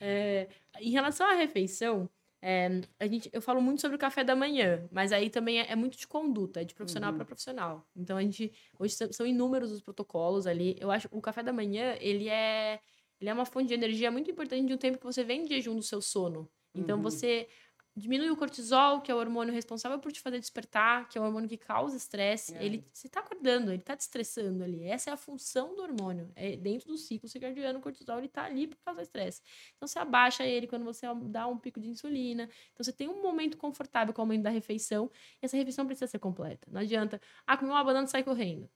É, em relação à refeição, é, a gente, eu falo muito sobre o café da manhã, mas aí também é, é muito de conduta, é de profissional uhum. para profissional. Então a gente hoje são inúmeros os protocolos ali. Eu acho o café da manhã ele é ele é uma fonte de energia muito importante de um tempo que você vem de jejum do seu sono. Então uhum. você diminui o cortisol, que é o hormônio responsável por te fazer despertar, que é o hormônio que causa estresse. É. Ele você tá acordando, ele tá te estressando ali. Essa é a função do hormônio. É dentro do ciclo circadiano, o cortisol ele tá ali por causa do estresse. Então você abaixa ele quando você dá um pico de insulina. Então você tem um momento confortável com o aumento da refeição, e essa refeição precisa ser completa. Não adianta, ah, comi uma banana e sai correndo.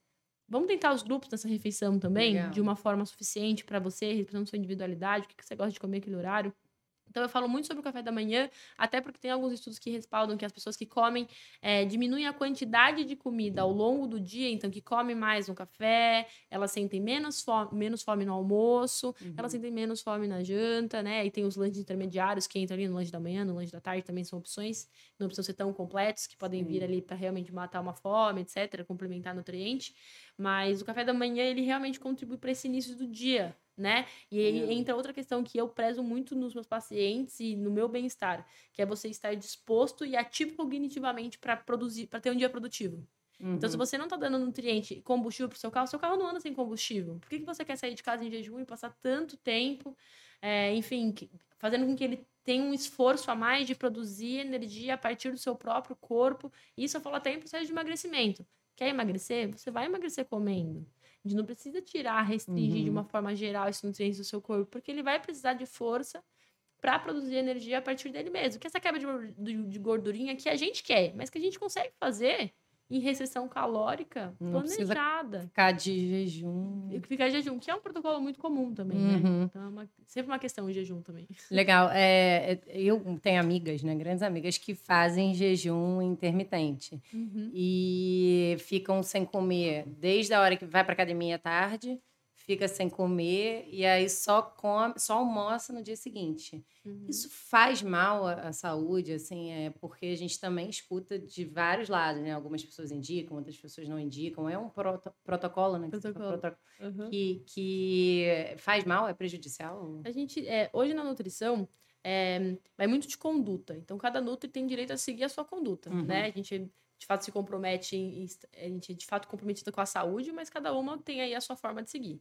Vamos tentar os grupos nessa refeição também, Legal. de uma forma suficiente para você, respeitando sua individualidade, o que que você gosta de comer aquele horário. Então, eu falo muito sobre o café da manhã, até porque tem alguns estudos que respaldam que as pessoas que comem é, diminuem a quantidade de comida ao longo do dia, então, que comem mais no café, elas sentem menos fome, menos fome no almoço, Uhum. elas sentem menos fome na janta, né? E tem os lanches intermediários que entram ali no lanche da manhã, no lanche da tarde, também são opções, não precisam ser tão completos, que podem vir Sim. ali para realmente matar uma fome, etc., complementar nutriente. Mas o café da manhã, ele realmente contribui para esse início do dia, né? E aí É. entra outra questão que eu prezo muito nos meus pacientes e no meu bem-estar, que é você estar disposto e ativo cognitivamente para produzir, para ter um dia produtivo. Então, se Uhum. você não tá dando nutriente e combustível pro seu carro, seu carro não anda sem combustível. Por que, que você quer sair de casa em jejum e passar tanto tempo, é, enfim, fazendo com que ele tenha um esforço a mais de produzir energia a partir do seu próprio corpo? Isso eu falo até em processo de emagrecimento. Quer emagrecer? Você vai emagrecer comendo. A gente não precisa tirar, restringir de Uhum. uma forma geral esses nutrientes do seu corpo, porque ele vai precisar de força para produzir energia a partir dele mesmo. Que essa quebra de, de- de gordurinha que a gente quer, mas que a gente consegue fazer em restrição calórica Não planejada. Ficar de jejum. Ficar em jejum, que é um protocolo muito comum também, né? Uhum. Então é uma- sempre uma questão o jejum também. (laughs) Legal. É, é, eu tenho amigas, né? Grandes amigas que fazem jejum intermitente. E ficam sem comer desde a hora que vai para academia à tarde, fica sem comer e aí só come, só almoça no dia seguinte. Uhum. Isso faz mal à, à saúde, assim, é porque a gente também escuta de vários lados, né? Algumas pessoas indicam, outras pessoas não indicam. É um proto- protocolo, né? Protocolo. proto- Uhum. Que, que faz mal, é prejudicial? A gente, é, hoje na nutrição, é, vai muito de conduta. Então, cada nutri tem direito a seguir a sua conduta, Uhum. né? A gente, de fato, se compromete, em, em- a gente é, de fato, comprometida com a saúde, mas cada uma tem aí a sua forma de seguir.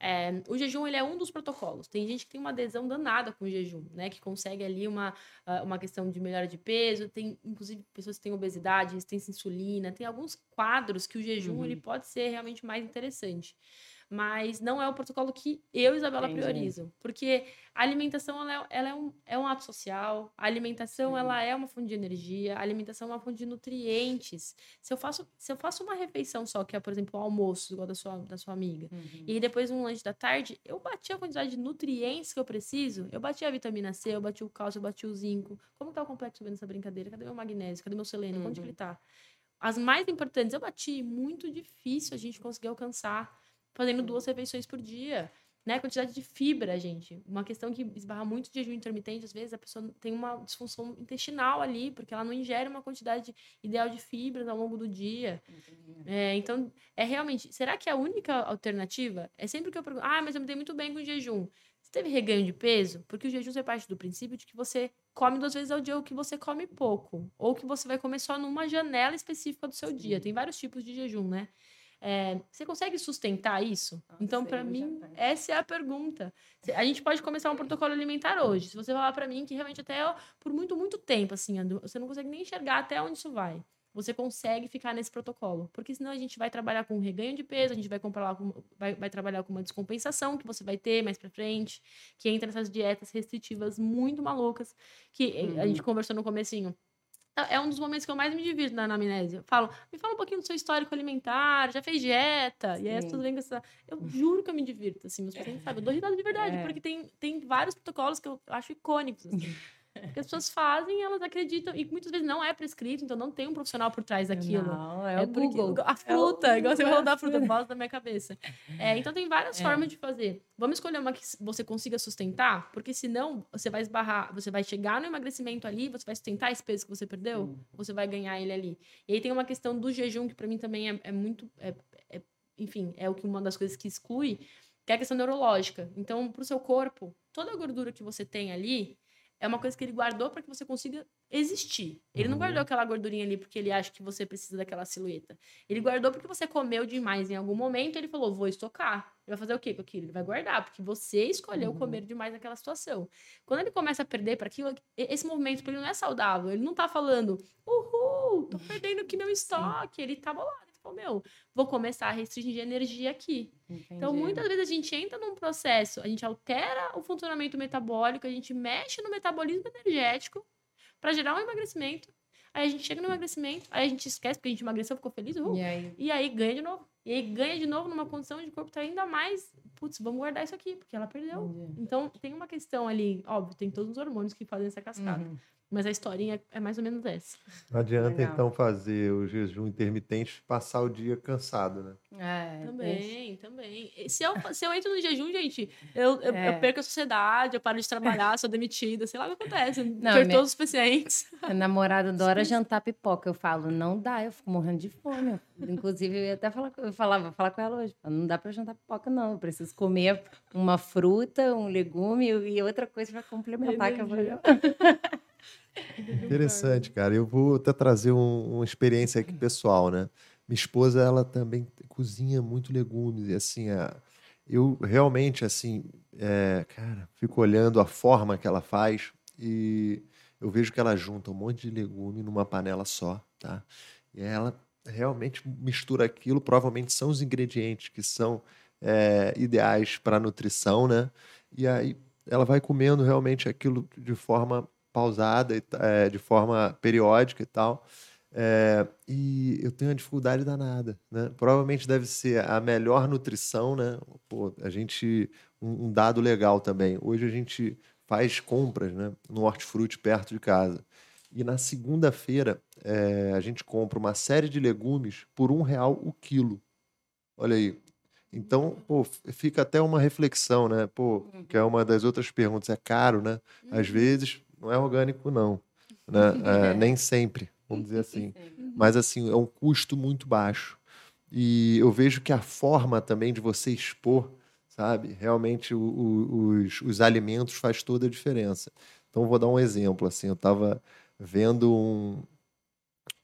É, o jejum, ele é um dos protocolos. Tem gente que tem uma adesão danada com o jejum, né? Que consegue ali uma, ah, uma questão de melhora de peso. Tem, inclusive, pessoas que têm obesidade, resistência à insulina. Tem alguns quadros que o jejum, Uhum. ele pode ser realmente mais interessante. Mas não é o protocolo que eu Isabela Entendi. priorizo. Porque a alimentação ela é, ela é, um, é um ato social, a alimentação Sim. ela é uma fonte de energia, a alimentação é uma fonte de nutrientes. Se eu faço, se eu faço uma refeição só, que é, por exemplo, o almoço, igual da sua, da sua amiga, Uhum. e depois um lanche da tarde, eu bati a quantidade de nutrientes que eu preciso, eu bati a vitamina C, eu bati o cálcio, eu bati o zinco. Como tá o complexo vendo essa brincadeira? Cadê meu magnésio? Cadê meu selênio? Onde que Uhum. ele tá? As mais importantes eu bati, muito difícil a gente conseguir alcançar fazendo duas refeições por dia. Né? Quantidade de fibra, gente. Uma questão que esbarra muito de jejum intermitente, às vezes a pessoa tem uma disfunção intestinal ali, porque ela não ingere uma quantidade ideal de fibras ao longo do dia. É, então, é realmente. Será que a única alternativa é sempre que eu pergunto, ah, mas eu me dei muito bem com o jejum. Você teve reganho de peso? Porque o jejum é parte do princípio de que você come duas vezes ao dia ou que você come pouco. Ou que você vai comer só numa janela específica do seu dia. Tem vários tipos de jejum, né? É, você consegue sustentar isso? Ah, então, para mim, essa é a pergunta. A gente pode começar um protocolo alimentar hoje. Se você falar para mim que realmente até ó, por muito, muito tempo, assim, você não consegue nem enxergar até onde isso vai. Você consegue ficar nesse protocolo. Porque senão a gente vai trabalhar com um reganho de peso, a gente vai, com, vai, vai trabalhar com uma descompensação que você vai ter mais pra frente, que entra nessas dietas restritivas muito malucas, que eh, a Uhum. gente conversou no comecinho. É é um dos momentos que eu mais me divirto na anamnésia. Eu falo, me fala um pouquinho do seu histórico alimentar, já fez dieta? E aí as Sim. pessoas vêm com essa. Eu juro que eu me divirto, assim, meus pacientes sabem. Eu dou risada de verdade, É. porque tem, tem vários protocolos que eu acho icônicos, assim. (laughs) Porque as pessoas fazem, elas acreditam, e muitas vezes não é prescrito, então não tem um profissional por trás daquilo. Não, é, o porque- Google. A fruta, É o igual você falou da é a fruta, voz da minha cabeça. É, então tem várias É. formas de fazer. Vamos escolher uma que você consiga sustentar, porque senão você vai esbarrar, você vai chegar no emagrecimento ali, você vai sustentar esse peso que você perdeu, ou você vai ganhar ele ali. E aí tem uma questão do jejum, que para mim também é, é muito. é- é- enfim, é o que uma das coisas que exclui, que é a questão neurológica. Então, para o seu corpo, toda a gordura que você tem ali é uma coisa que ele guardou para que você consiga existir. Ele não Uhum. guardou aquela gordurinha ali porque ele acha que você precisa daquela silhueta. Ele guardou porque você comeu demais em algum momento, ele falou: "Vou estocar". Ele vai fazer o quê com aquilo? Ele vai guardar, porque você escolheu Uhum. comer demais naquela situação. Quando ele começa a perder para aquilo, esse movimento para ele não é saudável. Ele não tá falando: "Uhul, tô perdendo aqui meu estoque". Ele tá bolado. Falou: "Meu, vou começar a restringir energia aqui". Então, Entendi. muitas vezes a gente entra num processo, a gente altera o funcionamento metabólico, a gente mexe no metabolismo energético para gerar um emagrecimento. Aí a gente chega no emagrecimento, aí a gente esquece porque a gente emagreceu, ficou feliz, uhul. E aí? E aí ganha de novo. E aí ganha de novo numa condição de corpo tá ainda mais, putz, vamos guardar isso aqui, porque ela perdeu. Entendi. Então, tem uma questão ali, óbvio, tem todos os hormônios que fazem essa cascada. Uhum. Mas a historinha é mais ou menos essa. Não adianta, Legal. então, fazer o jejum intermitente e passar o dia cansado, né? É, Também, também. E Se eu, se eu entro no jejum, gente, eu, eu, É. eu perco a sociedade, eu paro de trabalhar, sou demitida, sei lá o que acontece. Não, Perco me- todos os pacientes. A namorada adora jantar pipoca. Eu falo, não dá, eu fico morrendo de fome. Inclusive, eu ia até falar, eu falava, vou falar com ela hoje. Não dá pra eu jantar pipoca, não. Eu preciso comer uma fruta, um legume e outra coisa pra complementar. Que eu vou... (laughs) Interessante, cara. Eu vou até trazer um- uma experiência aqui pessoal, né? Minha esposa, ela também cozinha muito legumes. E assim, a- eu realmente, assim, é, cara, fico olhando a forma que ela faz e eu vejo que ela junta um monte de legume numa panela só, tá? E ela realmente mistura aquilo. Provavelmente são os ingredientes que são é, ideais para nutrição, né? E aí ela vai comendo realmente aquilo de forma pausada, e é, de forma periódica e tal. É, e eu tenho uma dificuldade danada, né? Provavelmente deve ser a melhor nutrição, né? Pô, a gente um, um dado legal também. Hoje a gente faz compras, né? No hortifruti perto de casa. E na segunda-feira é, a gente compra uma série de legumes por um real o quilo. Olha aí. Então, pô, fica até uma reflexão, né? Pô, que é uma das outras perguntas. É caro, né? Às vezes não é orgânico, não. Né? (laughs) É, nem sempre, vamos dizer assim. Mas, assim, é um custo muito baixo. E eu vejo que a forma também de você expor, sabe? Realmente o- o- os, os alimentos faz toda a diferença. Então, vou dar um exemplo. Assim, eu estava vendo um,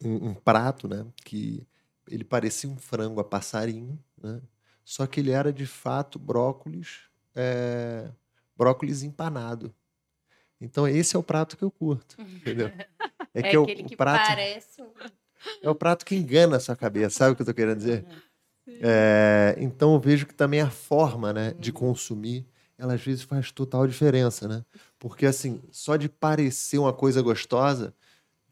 um, um prato, né? Que ele parecia um frango a passarinho, né? Só que ele era, de fato, brócolis, é, brócolis empanado. Então, esse é o prato que eu curto, entendeu? (laughs) É, É, que é aquele o que prato parece é o prato que engana a sua cabeça, sabe o que eu tô querendo dizer? É, então eu vejo que também a forma né, de consumir, ela às vezes faz total diferença, né? Porque assim, só de parecer uma coisa gostosa,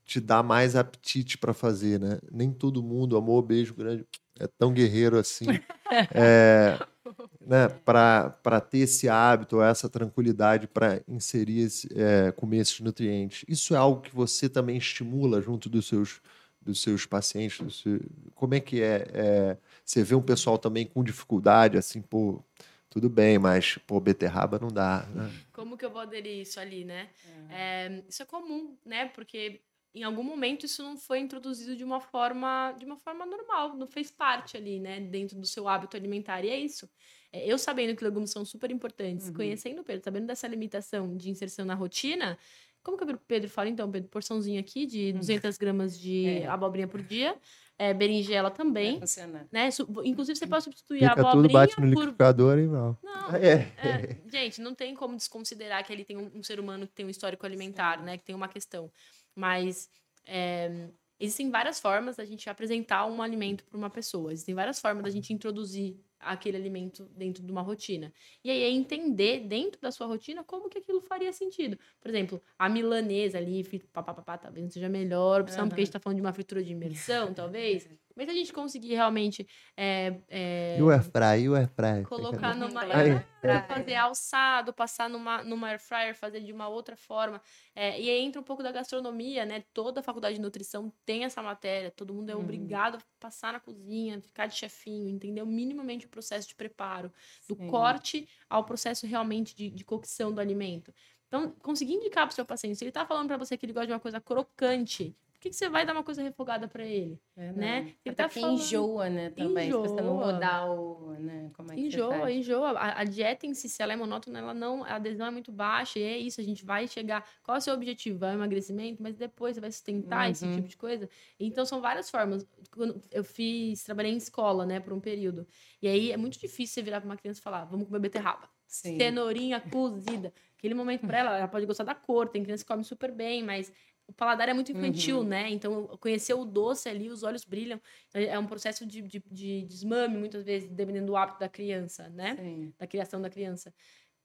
te dá mais apetite para fazer, né? Nem todo mundo, amor, beijo grande, é tão guerreiro assim. (laughs) É, (laughs) né, para ter esse hábito, essa tranquilidade para inserir, esse, é, comer esses nutrientes. Isso é algo que você também estimula junto dos seus, dos seus pacientes? do seu- como é que é, é? Você vê um pessoal também com dificuldade, assim, pô, tudo bem, mas, pô, beterraba não dá, né? Como que eu vou aderir isso ali, né? É, isso é comum, né? Porque em algum momento isso não foi introduzido de uma forma de uma forma normal, não fez parte ali, né, dentro do seu hábito alimentar. E é isso. É, eu sabendo que legumes são super importantes, Uhum. conhecendo o Pedro, sabendo dessa limitação de inserção na rotina, como que o Pedro fala, então, Pedro, porçãozinha aqui de 200 gramas de É. abobrinha por dia, é, berinjela Vai também, funcionar. né? Su- Inclusive, você pode substituir a Fica tudo, abobrinha bate no por liquidificador e não. não, (laughs) É. é, gente, não tem como desconsiderar que ele tem um, um ser humano que tem um histórico alimentar, né? Que tem uma questão. Mas é, existem várias formas da gente apresentar um alimento para uma pessoa. Existem várias formas da gente introduzir aquele alimento dentro de uma rotina. E aí é entender dentro da sua rotina como que aquilo faria sentido. Por exemplo, a milanesa ali, papapá, talvez não seja a melhor opção, porque a gente está falando de uma fritura de imersão, talvez. Mas se a gente conseguir realmente é, é, E o airfry, e o airfry? colocar numa é. fazer alçado, passar numa, numa air fryer, fazer de uma outra forma. É, e aí entra um pouco da gastronomia, né? Toda a faculdade de nutrição tem essa matéria, todo mundo é Uhum. obrigado a passar na cozinha, ficar de chefinho, entender minimamente o processo de preparo, do Sim. corte ao processo realmente de, de cocção do alimento. Então, conseguir indicar para o seu paciente, se ele está falando para você que ele gosta de uma coisa crocante, que, que você vai dar uma coisa refogada para ele? É, né? Ele Ele tá falando- enjoa, né? Também. Se você não Enjoa. mudar o. Né? Como é que Enjoa, enjoa. A, a dieta em si, se ela é monótona, ela não, a adesão é muito baixa, e é isso, a gente vai chegar. Qual é o seu objetivo? Vai o emagrecimento, mas depois você vai sustentar esse Uhum. tipo de coisa. Então são várias formas. Quando eu fiz, trabalhei em escola, né, por um período. E aí é muito difícil você virar pra uma criança e falar: vamos comer beterraba. Sim. Cenourinha cozida. Aquele momento pra ela, ela pode gostar da cor, tem criança que come super bem, mas o paladar é muito infantil, Uhum. né? Então, conhecer o doce ali, os olhos brilham. É é um processo de, de, de desmame, muitas vezes, dependendo do hábito da criança, né? Sim. Da criação da criança.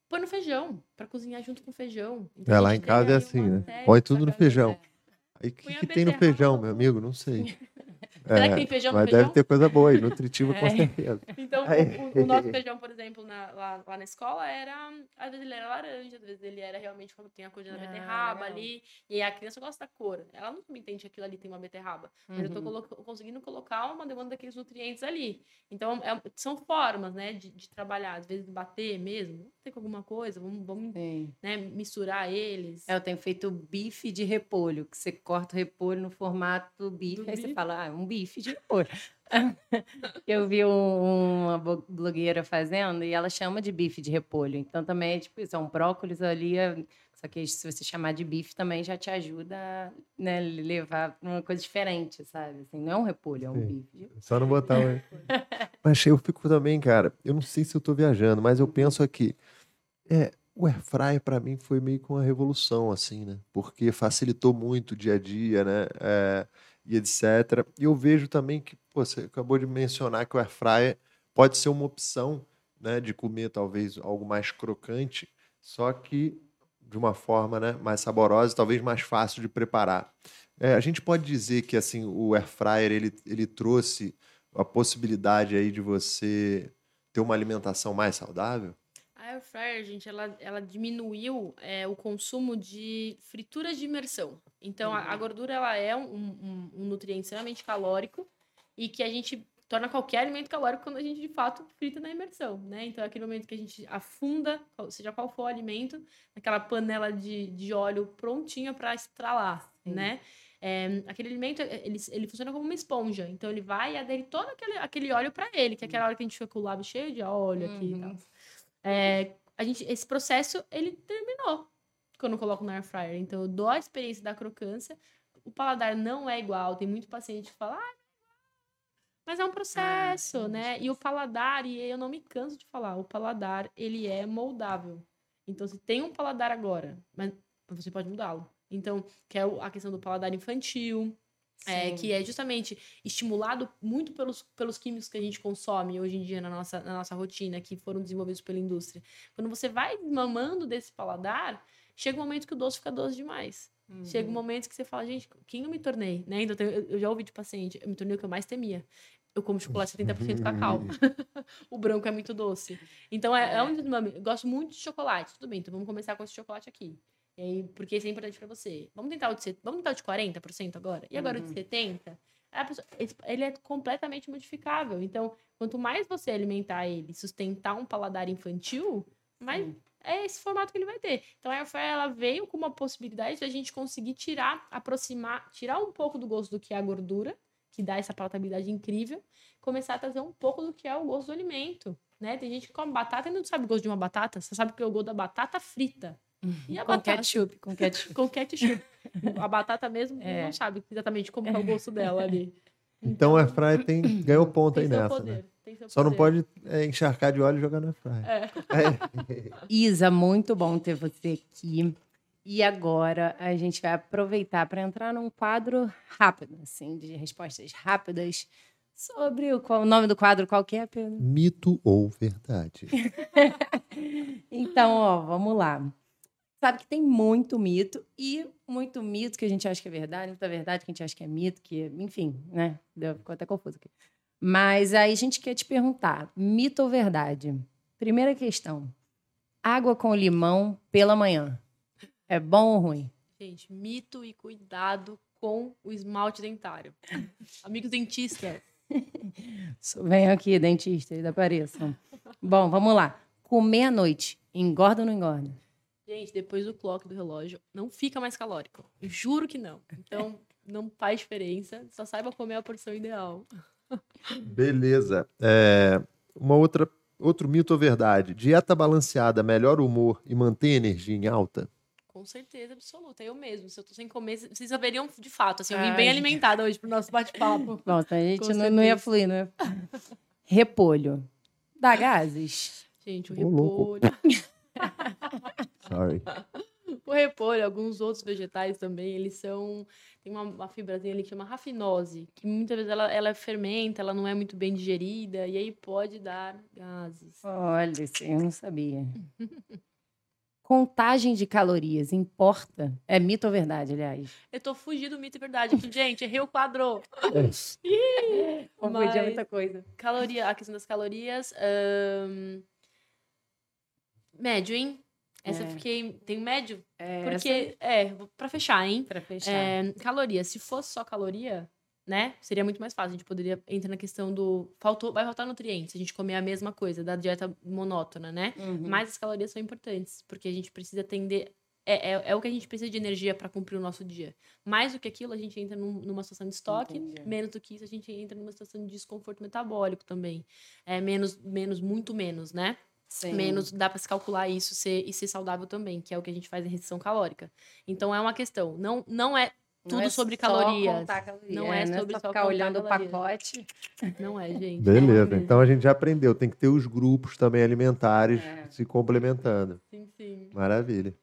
Põe no feijão, pra cozinhar junto com o feijão. Então, É, lá em casa é assim, né? Põe tudo no feijão. Aí o que, que tem no feijão, meu amigo? Não sei. Será que tem feijão no Mas feijão? deve ter coisa boa aí, nutritiva (laughs) com É. certeza. Então, o, o- nosso feijão, por exemplo, na- lá, lá na escola, era. Às vezes ele era laranja, às vezes ele era realmente como tem a cor da Ah, beterraba ali. E a criança gosta da cor. Ela não me entende que aquilo ali tem uma beterraba. Mas eu tô Uhum. colo- conseguindo colocar uma demanda daqueles nutrientes ali. Então, é- são formas, né, de, de trabalhar. Às vezes bater mesmo. Tem com alguma coisa, vamos, vamos né, misturar eles. É, eu tenho feito bife de repolho, que você corta o repolho no formato bife, Do aí você bife. fala, ah, um bife de repolho. (laughs) eu vi um- uma blogueira fazendo e ela chama de bife de repolho. Então também é tipo isso, é um brócolis ali, é- só que se você chamar de bife também já te ajuda a né, levar uma coisa diferente, sabe? Assim, não é um repolho, é um Sim. bife. Só não botar o. Mas eu fico também, cara. Eu não sei se eu tô viajando, mas eu penso aqui. É, o airfryer para mim foi meio que uma revolução, assim, né? Porque facilitou muito o dia a dia, né? É, e etc. E eu vejo também que, pô, você acabou de mencionar que o airfryer pode ser uma opção, né? De comer talvez algo mais crocante, só que de uma forma, né? Mais saborosa, talvez mais fácil de preparar. É, a gente pode dizer que assim o airfryer ele, ele trouxe a possibilidade aí de você ter uma alimentação mais saudável? A air fryer, gente, ela, ela diminuiu é, o consumo de frituras de imersão. Então, a, a gordura ela é um, um- um nutriente extremamente calórico e que a gente torna qualquer alimento calórico quando a gente, de fato, frita na imersão, né? Então, é aquele momento que a gente afunda, seja qual for o alimento, naquela panela de, de óleo prontinha para estralar, Sim. né? É, aquele alimento, ele, ele funciona como uma esponja. Então, ele vai e adere todo aquele, aquele óleo para ele, que é aquela hora que a gente fica com o lábio cheio de óleo aqui e Uhum. tal. É, a gente, esse processo, ele terminou quando eu coloco no air fryer. Então, eu dou a experiência da crocância. O paladar não é igual. Tem muito paciente que fala, ah, mas é um processo, é né? E o paladar, e eu não me canso de falar, o paladar, ele é moldável. Então, se tem um paladar agora, mas você pode mudá-lo. Então, que é a questão do paladar infantil, é, que é justamente estimulado muito pelos, pelos químicos que a gente consome hoje em dia na nossa, na nossa rotina, que foram desenvolvidos pela indústria. Quando você vai mamando desse paladar, chega um momento que o doce fica doce demais. Chega um Uhum. momento que você fala, gente, quem eu me tornei? Né? Então, eu, eu já ouvi de paciente, eu me tornei o que eu mais temia. Eu como chocolate (laughs) 70% cacau. (laughs) o branco é muito doce. Então, é, é um desmame. Eu gosto muito de chocolate. Tudo bem, então vamos começar com esse chocolate aqui. E aí, porque isso é importante pra você. Vamos tentar o de, vamos tentar o de 40% agora? E agora o de Uhum. 70%? A pessoa- ele é completamente modificável. Então, quanto mais você alimentar ele, sustentar um paladar infantil, mais Sim. é esse formato que ele vai ter. Então, a Airfryer, ela veio com uma possibilidade de a gente conseguir tirar, aproximar, tirar um pouco do gosto do que é a gordura, que dá essa palatabilidade incrível, começar a trazer um pouco do que é o gosto do alimento, né? Tem gente que come batata e não sabe o gosto de uma batata, só sabe que é o gosto da batata frita. E a Com batata? ketchup, com ketchup. (laughs) Com ketchup. a batata mesmo É. não sabe exatamente como é o gosto dela ali. Então o airfryer tem, ganhou ponto tem aí seu nessa, poder. né? tem seu Só não poder. pode é, encharcar de óleo e jogar no airfryer. É. É. (laughs) Isa, muito bom ter você aqui. E agora a gente vai aproveitar para entrar num quadro rápido, assim, de respostas rápidas sobre o, qual, o nome do quadro qual que é, Pedro? Mito ou verdade? (laughs) Então, ó, vamos lá. Sabe que tem muito mito e muito mito que a gente acha que é verdade, muita verdade que a gente acha que é mito, que, enfim, né? Deu, ficou até confuso aqui. Mas aí a gente quer te perguntar: mito ou verdade? Primeira questão: água com limão pela manhã. É bom ou ruim? Gente, mito e cuidado com o esmalte dentário. Amigos dentistas, Vem aqui, dentista, e apareçam. Bom, vamos lá. Comer à noite, engorda ou não engorda? Gente, depois do clock do relógio, não fica mais calórico. Eu juro que não. Então, (laughs) não faz diferença. Só saiba comer a porção ideal. Beleza. É, uma outra outro mito ou verdade? Dieta balanceada melhora o humor e mantém a energia em alta? Com certeza absoluta. Eu mesmo. Se eu tô sem comer, vocês saberiam de fato. Assim, eu vim Ai, bem alimentada hoje pro nosso bate-papo. (laughs) Nossa, a gente não, não, ia fluir, né? Repolho. Dá gases? Gente, o repolho. (laughs) Sorry. (laughs) O repolho, alguns outros vegetais também, eles são. Tem uma, uma fibrazinha ali que chama rafinose, que muitas vezes ela, ela fermenta, ela não é muito bem digerida, e aí pode dar gases. Olha, eu não sabia. (laughs) Contagem de calorias importa? É mito ou verdade, aliás? Eu tô fugindo do mito e verdade gente. Errei o quadro. Confundi muita coisa. Caloria, a questão das calorias. Um... Médio, hein? Essa é. fiquei. Tem médio? É, porque, essa... é, pra fechar, hein? Pra fechar. É, caloria. Se fosse só caloria, né? Seria muito mais fácil. A gente poderia entrar na questão do. Faltou, vai faltar nutrientes se a gente comer a mesma coisa, da dieta monótona, né? Uhum. Mas as calorias são importantes, porque a gente precisa atender. É, é, é o que a gente precisa de energia para cumprir o nosso dia. Mais do que aquilo, a gente entra num, numa situação de estoque. Entendi. Menos do que isso, a gente entra numa situação de desconforto metabólico também. É menos, menos, muito menos, né? Sim. menos dá para se calcular isso ser, e ser saudável também, que é o que a gente faz em restrição calórica. Então é uma questão. Não, não é tudo é sobre calorias. Caloria. Não é, é sobre só, só ficar olhando calorias. o pacote. Não é, gente. Beleza. É então a gente já aprendeu. Tem que ter os grupos também alimentares é. se complementando. Sim, sim. Maravilha.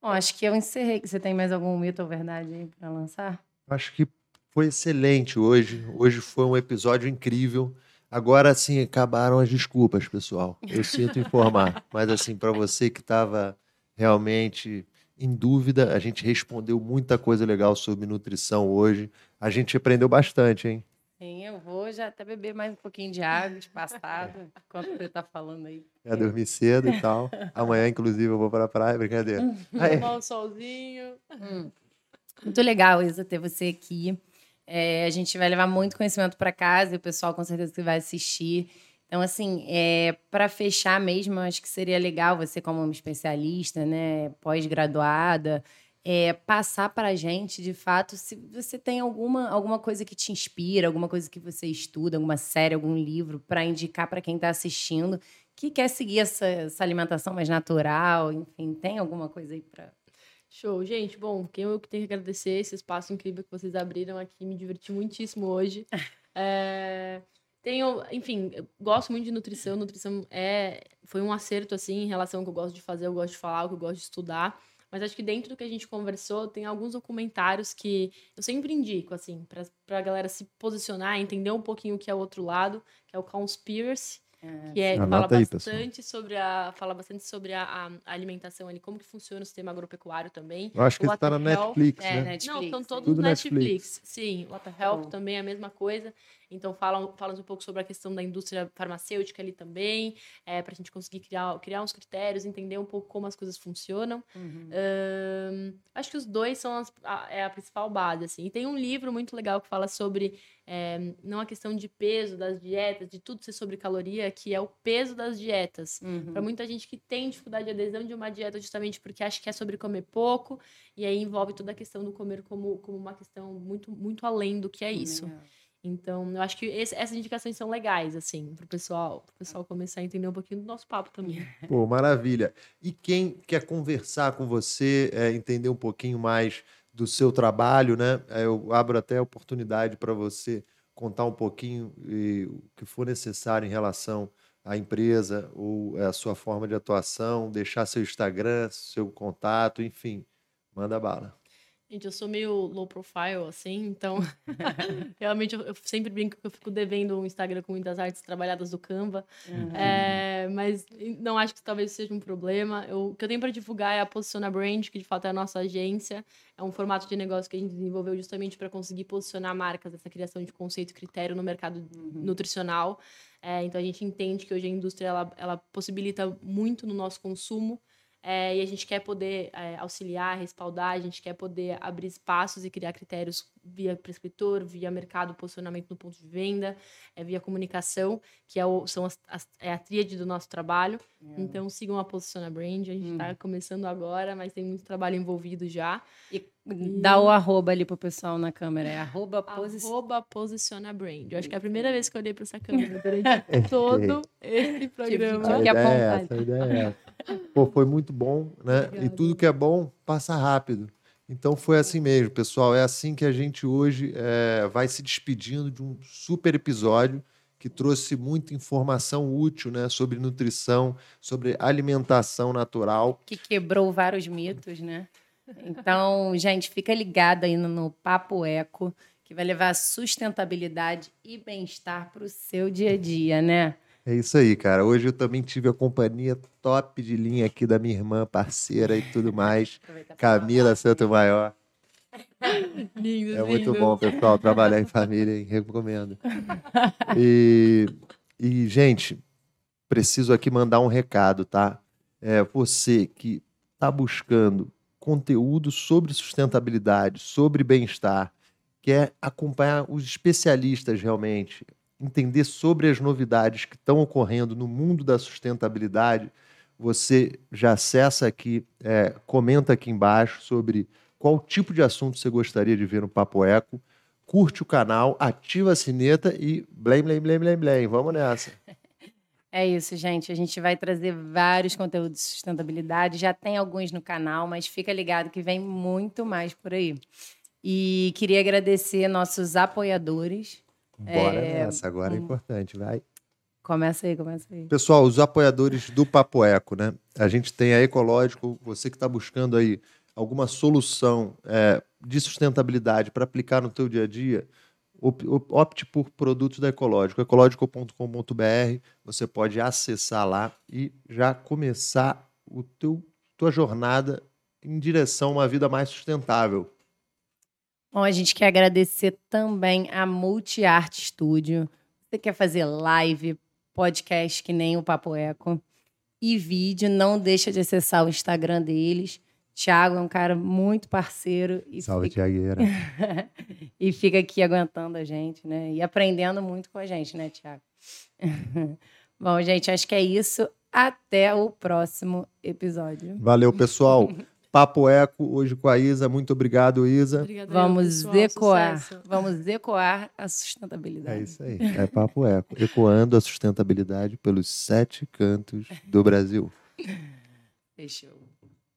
Bom, acho que eu encerrei. Você tem mais algum mito ou verdade aí para lançar? Acho que foi excelente hoje. Hoje foi um episódio incrível. Agora sim acabaram as desculpas, pessoal. Eu sinto informar, (laughs) mas assim para você que estava realmente em dúvida, a gente respondeu muita coisa legal sobre nutrição hoje. A gente aprendeu bastante, hein? Sim, eu vou já até beber mais um pouquinho de água espaçada, (laughs) enquanto você está falando aí. É dormir cedo e tal. Amanhã, inclusive, eu vou para a praia, brincadeira. (laughs) Tomar um solzinho. Hum. Muito legal, Isa, ter você aqui. É, a gente vai levar muito conhecimento para casa e o pessoal com certeza que vai assistir. Então, assim, é, para fechar mesmo, acho que seria legal você, como uma especialista, né, pós-graduada, é, passar para a gente, de fato, se você tem alguma, alguma coisa que te inspira, alguma coisa que você estuda, alguma série, algum livro, para indicar para quem está assistindo que quer seguir essa, essa alimentação mais natural, enfim, tem alguma coisa aí para Show, gente. Bom, quem eu que tenho que agradecer esse espaço incrível que vocês abriram aqui, me diverti muitíssimo hoje. (laughs) é, tenho, enfim, gosto muito de nutrição. Nutrição é foi um acerto assim em relação ao que eu gosto de fazer, eu gosto de falar, o que eu gosto de estudar. Mas acho que dentro do que a gente conversou, tem alguns documentários que eu sempre indico, assim, para a galera se posicionar, entender um pouquinho o que é o outro lado, que é o Conspiracy que é, fala bastante aí, sobre a fala bastante sobre a, a, alimentação ali, como que funciona o sistema agropecuário também. Eu acho que está na Netflix, é, né? Netflix, Não, estão todos Tudo Netflix. Netflix. Sim, Water Health também é a mesma coisa. Então falam, falam um pouco sobre a questão da indústria farmacêutica ali também, é, para a gente conseguir criar, criar uns critérios, entender um pouco como as coisas funcionam. Uhum. Um, acho que os dois são as, a, é a principal base, assim. E tem um livro muito legal que fala sobre é, não a questão de peso das dietas, de tudo ser sobre caloria, que é o peso das dietas. Uhum. Para muita gente que tem dificuldade de adesão de uma dieta justamente porque acha que é sobre comer pouco, e aí envolve toda a questão do comer como, como uma questão muito, muito além do que é isso. Uhum. Então, eu acho que esse, essas indicações são legais, assim, para o pessoal, pro pessoal começar a entender um pouquinho do nosso papo também. (laughs) Pô, maravilha. E quem quer conversar com você, é, entender um pouquinho mais do seu trabalho, né? É, eu abro até a oportunidade para você contar um pouquinho e, o que for necessário em relação à empresa ou à sua forma de atuação, deixar seu Instagram, seu contato, enfim, manda bala. Gente, eu sou meio low profile, assim, então (laughs) (laughs) realmente eu, eu, sempre brinco que eu fico devendo um Instagram com muitas artes trabalhadas do Canva, uhum. é, mas não acho que talvez seja um problema. Eu, o que eu tenho para divulgar é a Posiciona Brand, que de fato é a nossa agência, é um formato de negócio que a gente desenvolveu justamente para conseguir posicionar marcas, essa criação de conceito e critério no mercado uhum. nutricional. É, então a gente entende que hoje a indústria ela, ela possibilita muito no nosso consumo, é, e a gente quer poder é, auxiliar, respaldar, a gente quer poder abrir espaços e criar critérios via prescritor, via mercado, posicionamento no ponto de venda, é via comunicação, que é, o, são as, as, é a tríade do nosso trabalho. É. Então sigam a Posiciona Brand, a gente está hum. começando agora, mas tem muito trabalho envolvido já. E, e... dá o arroba ali pro pessoal na câmera, é arroba, posi... arroba Posiciona Brand. Eu acho que é a primeira vez que eu olhei para essa câmera durante (laughs) todo esse programa. A ideia é essa, a ideia é essa. Pô, foi muito bom, né? Obrigada. E tudo que é bom passa rápido. Então foi assim mesmo, pessoal. É assim que a gente hoje é, vai se despedindo de um super episódio que trouxe muita informação útil né, sobre nutrição, sobre alimentação natural. Que quebrou vários mitos, né? Então, gente, fica ligado aí no Papo Eco, que vai levar sustentabilidade e bem-estar para o seu dia a dia, né? É isso aí, cara. Hoje eu também tive a companhia top de linha aqui da minha irmã, parceira e tudo mais, (laughs) Camila Santo Maior. (laughs) Lindo, é muito bom, pessoal, trabalhar em família, hein? recomendo. (laughs) E, e, gente, preciso aqui mandar um recado, tá? É, você que está buscando conteúdo sobre sustentabilidade, sobre bem-estar, quer acompanhar os especialistas realmente, entender sobre as novidades que estão ocorrendo no mundo da sustentabilidade, você já acessa aqui, é, comenta aqui embaixo sobre qual tipo de assunto você gostaria de ver no Papo Eco. Curte o canal, ativa a sineta e blém, blém, blém, blém, blém. Vamos nessa. (laughs) É isso, gente. A gente vai trazer vários conteúdos de sustentabilidade. Já tem alguns no canal, mas fica ligado que vem muito mais por aí. E queria agradecer nossos apoiadores, Bora é, nessa, agora é importante, vai. Começa aí, começa aí. Pessoal, os apoiadores do Papo Eco, né? A gente tem a Ecológico, você que está buscando aí alguma solução é, de sustentabilidade para aplicar no teu dia a dia, opte por produtos da Ecológico, ecológico.com.br, você pode acessar lá e já começar o teu tua jornada em direção a uma vida mais sustentável. Bom, a gente quer agradecer também a Multi Art Studio. Você quer fazer live, podcast que nem o Papo Eco e vídeo, não deixa de acessar o Instagram deles. Tiago é um cara muito parceiro. E Salve, fica... Tiagueira. (laughs) e fica aqui aguentando a gente, né? E aprendendo muito com a gente, né, Tiago? (laughs) Bom, gente, acho que é isso. Até o próximo episódio. Valeu, pessoal. (laughs) Papo Eco, hoje com a Isa. Muito obrigado, Isa. Obrigada, vamos pessoal, ecoar. Sucesso. Vamos ecoar a sustentabilidade. É isso aí. É Papo Eco. Ecoando a sustentabilidade pelos sete cantos do Brasil. (laughs) Fechou.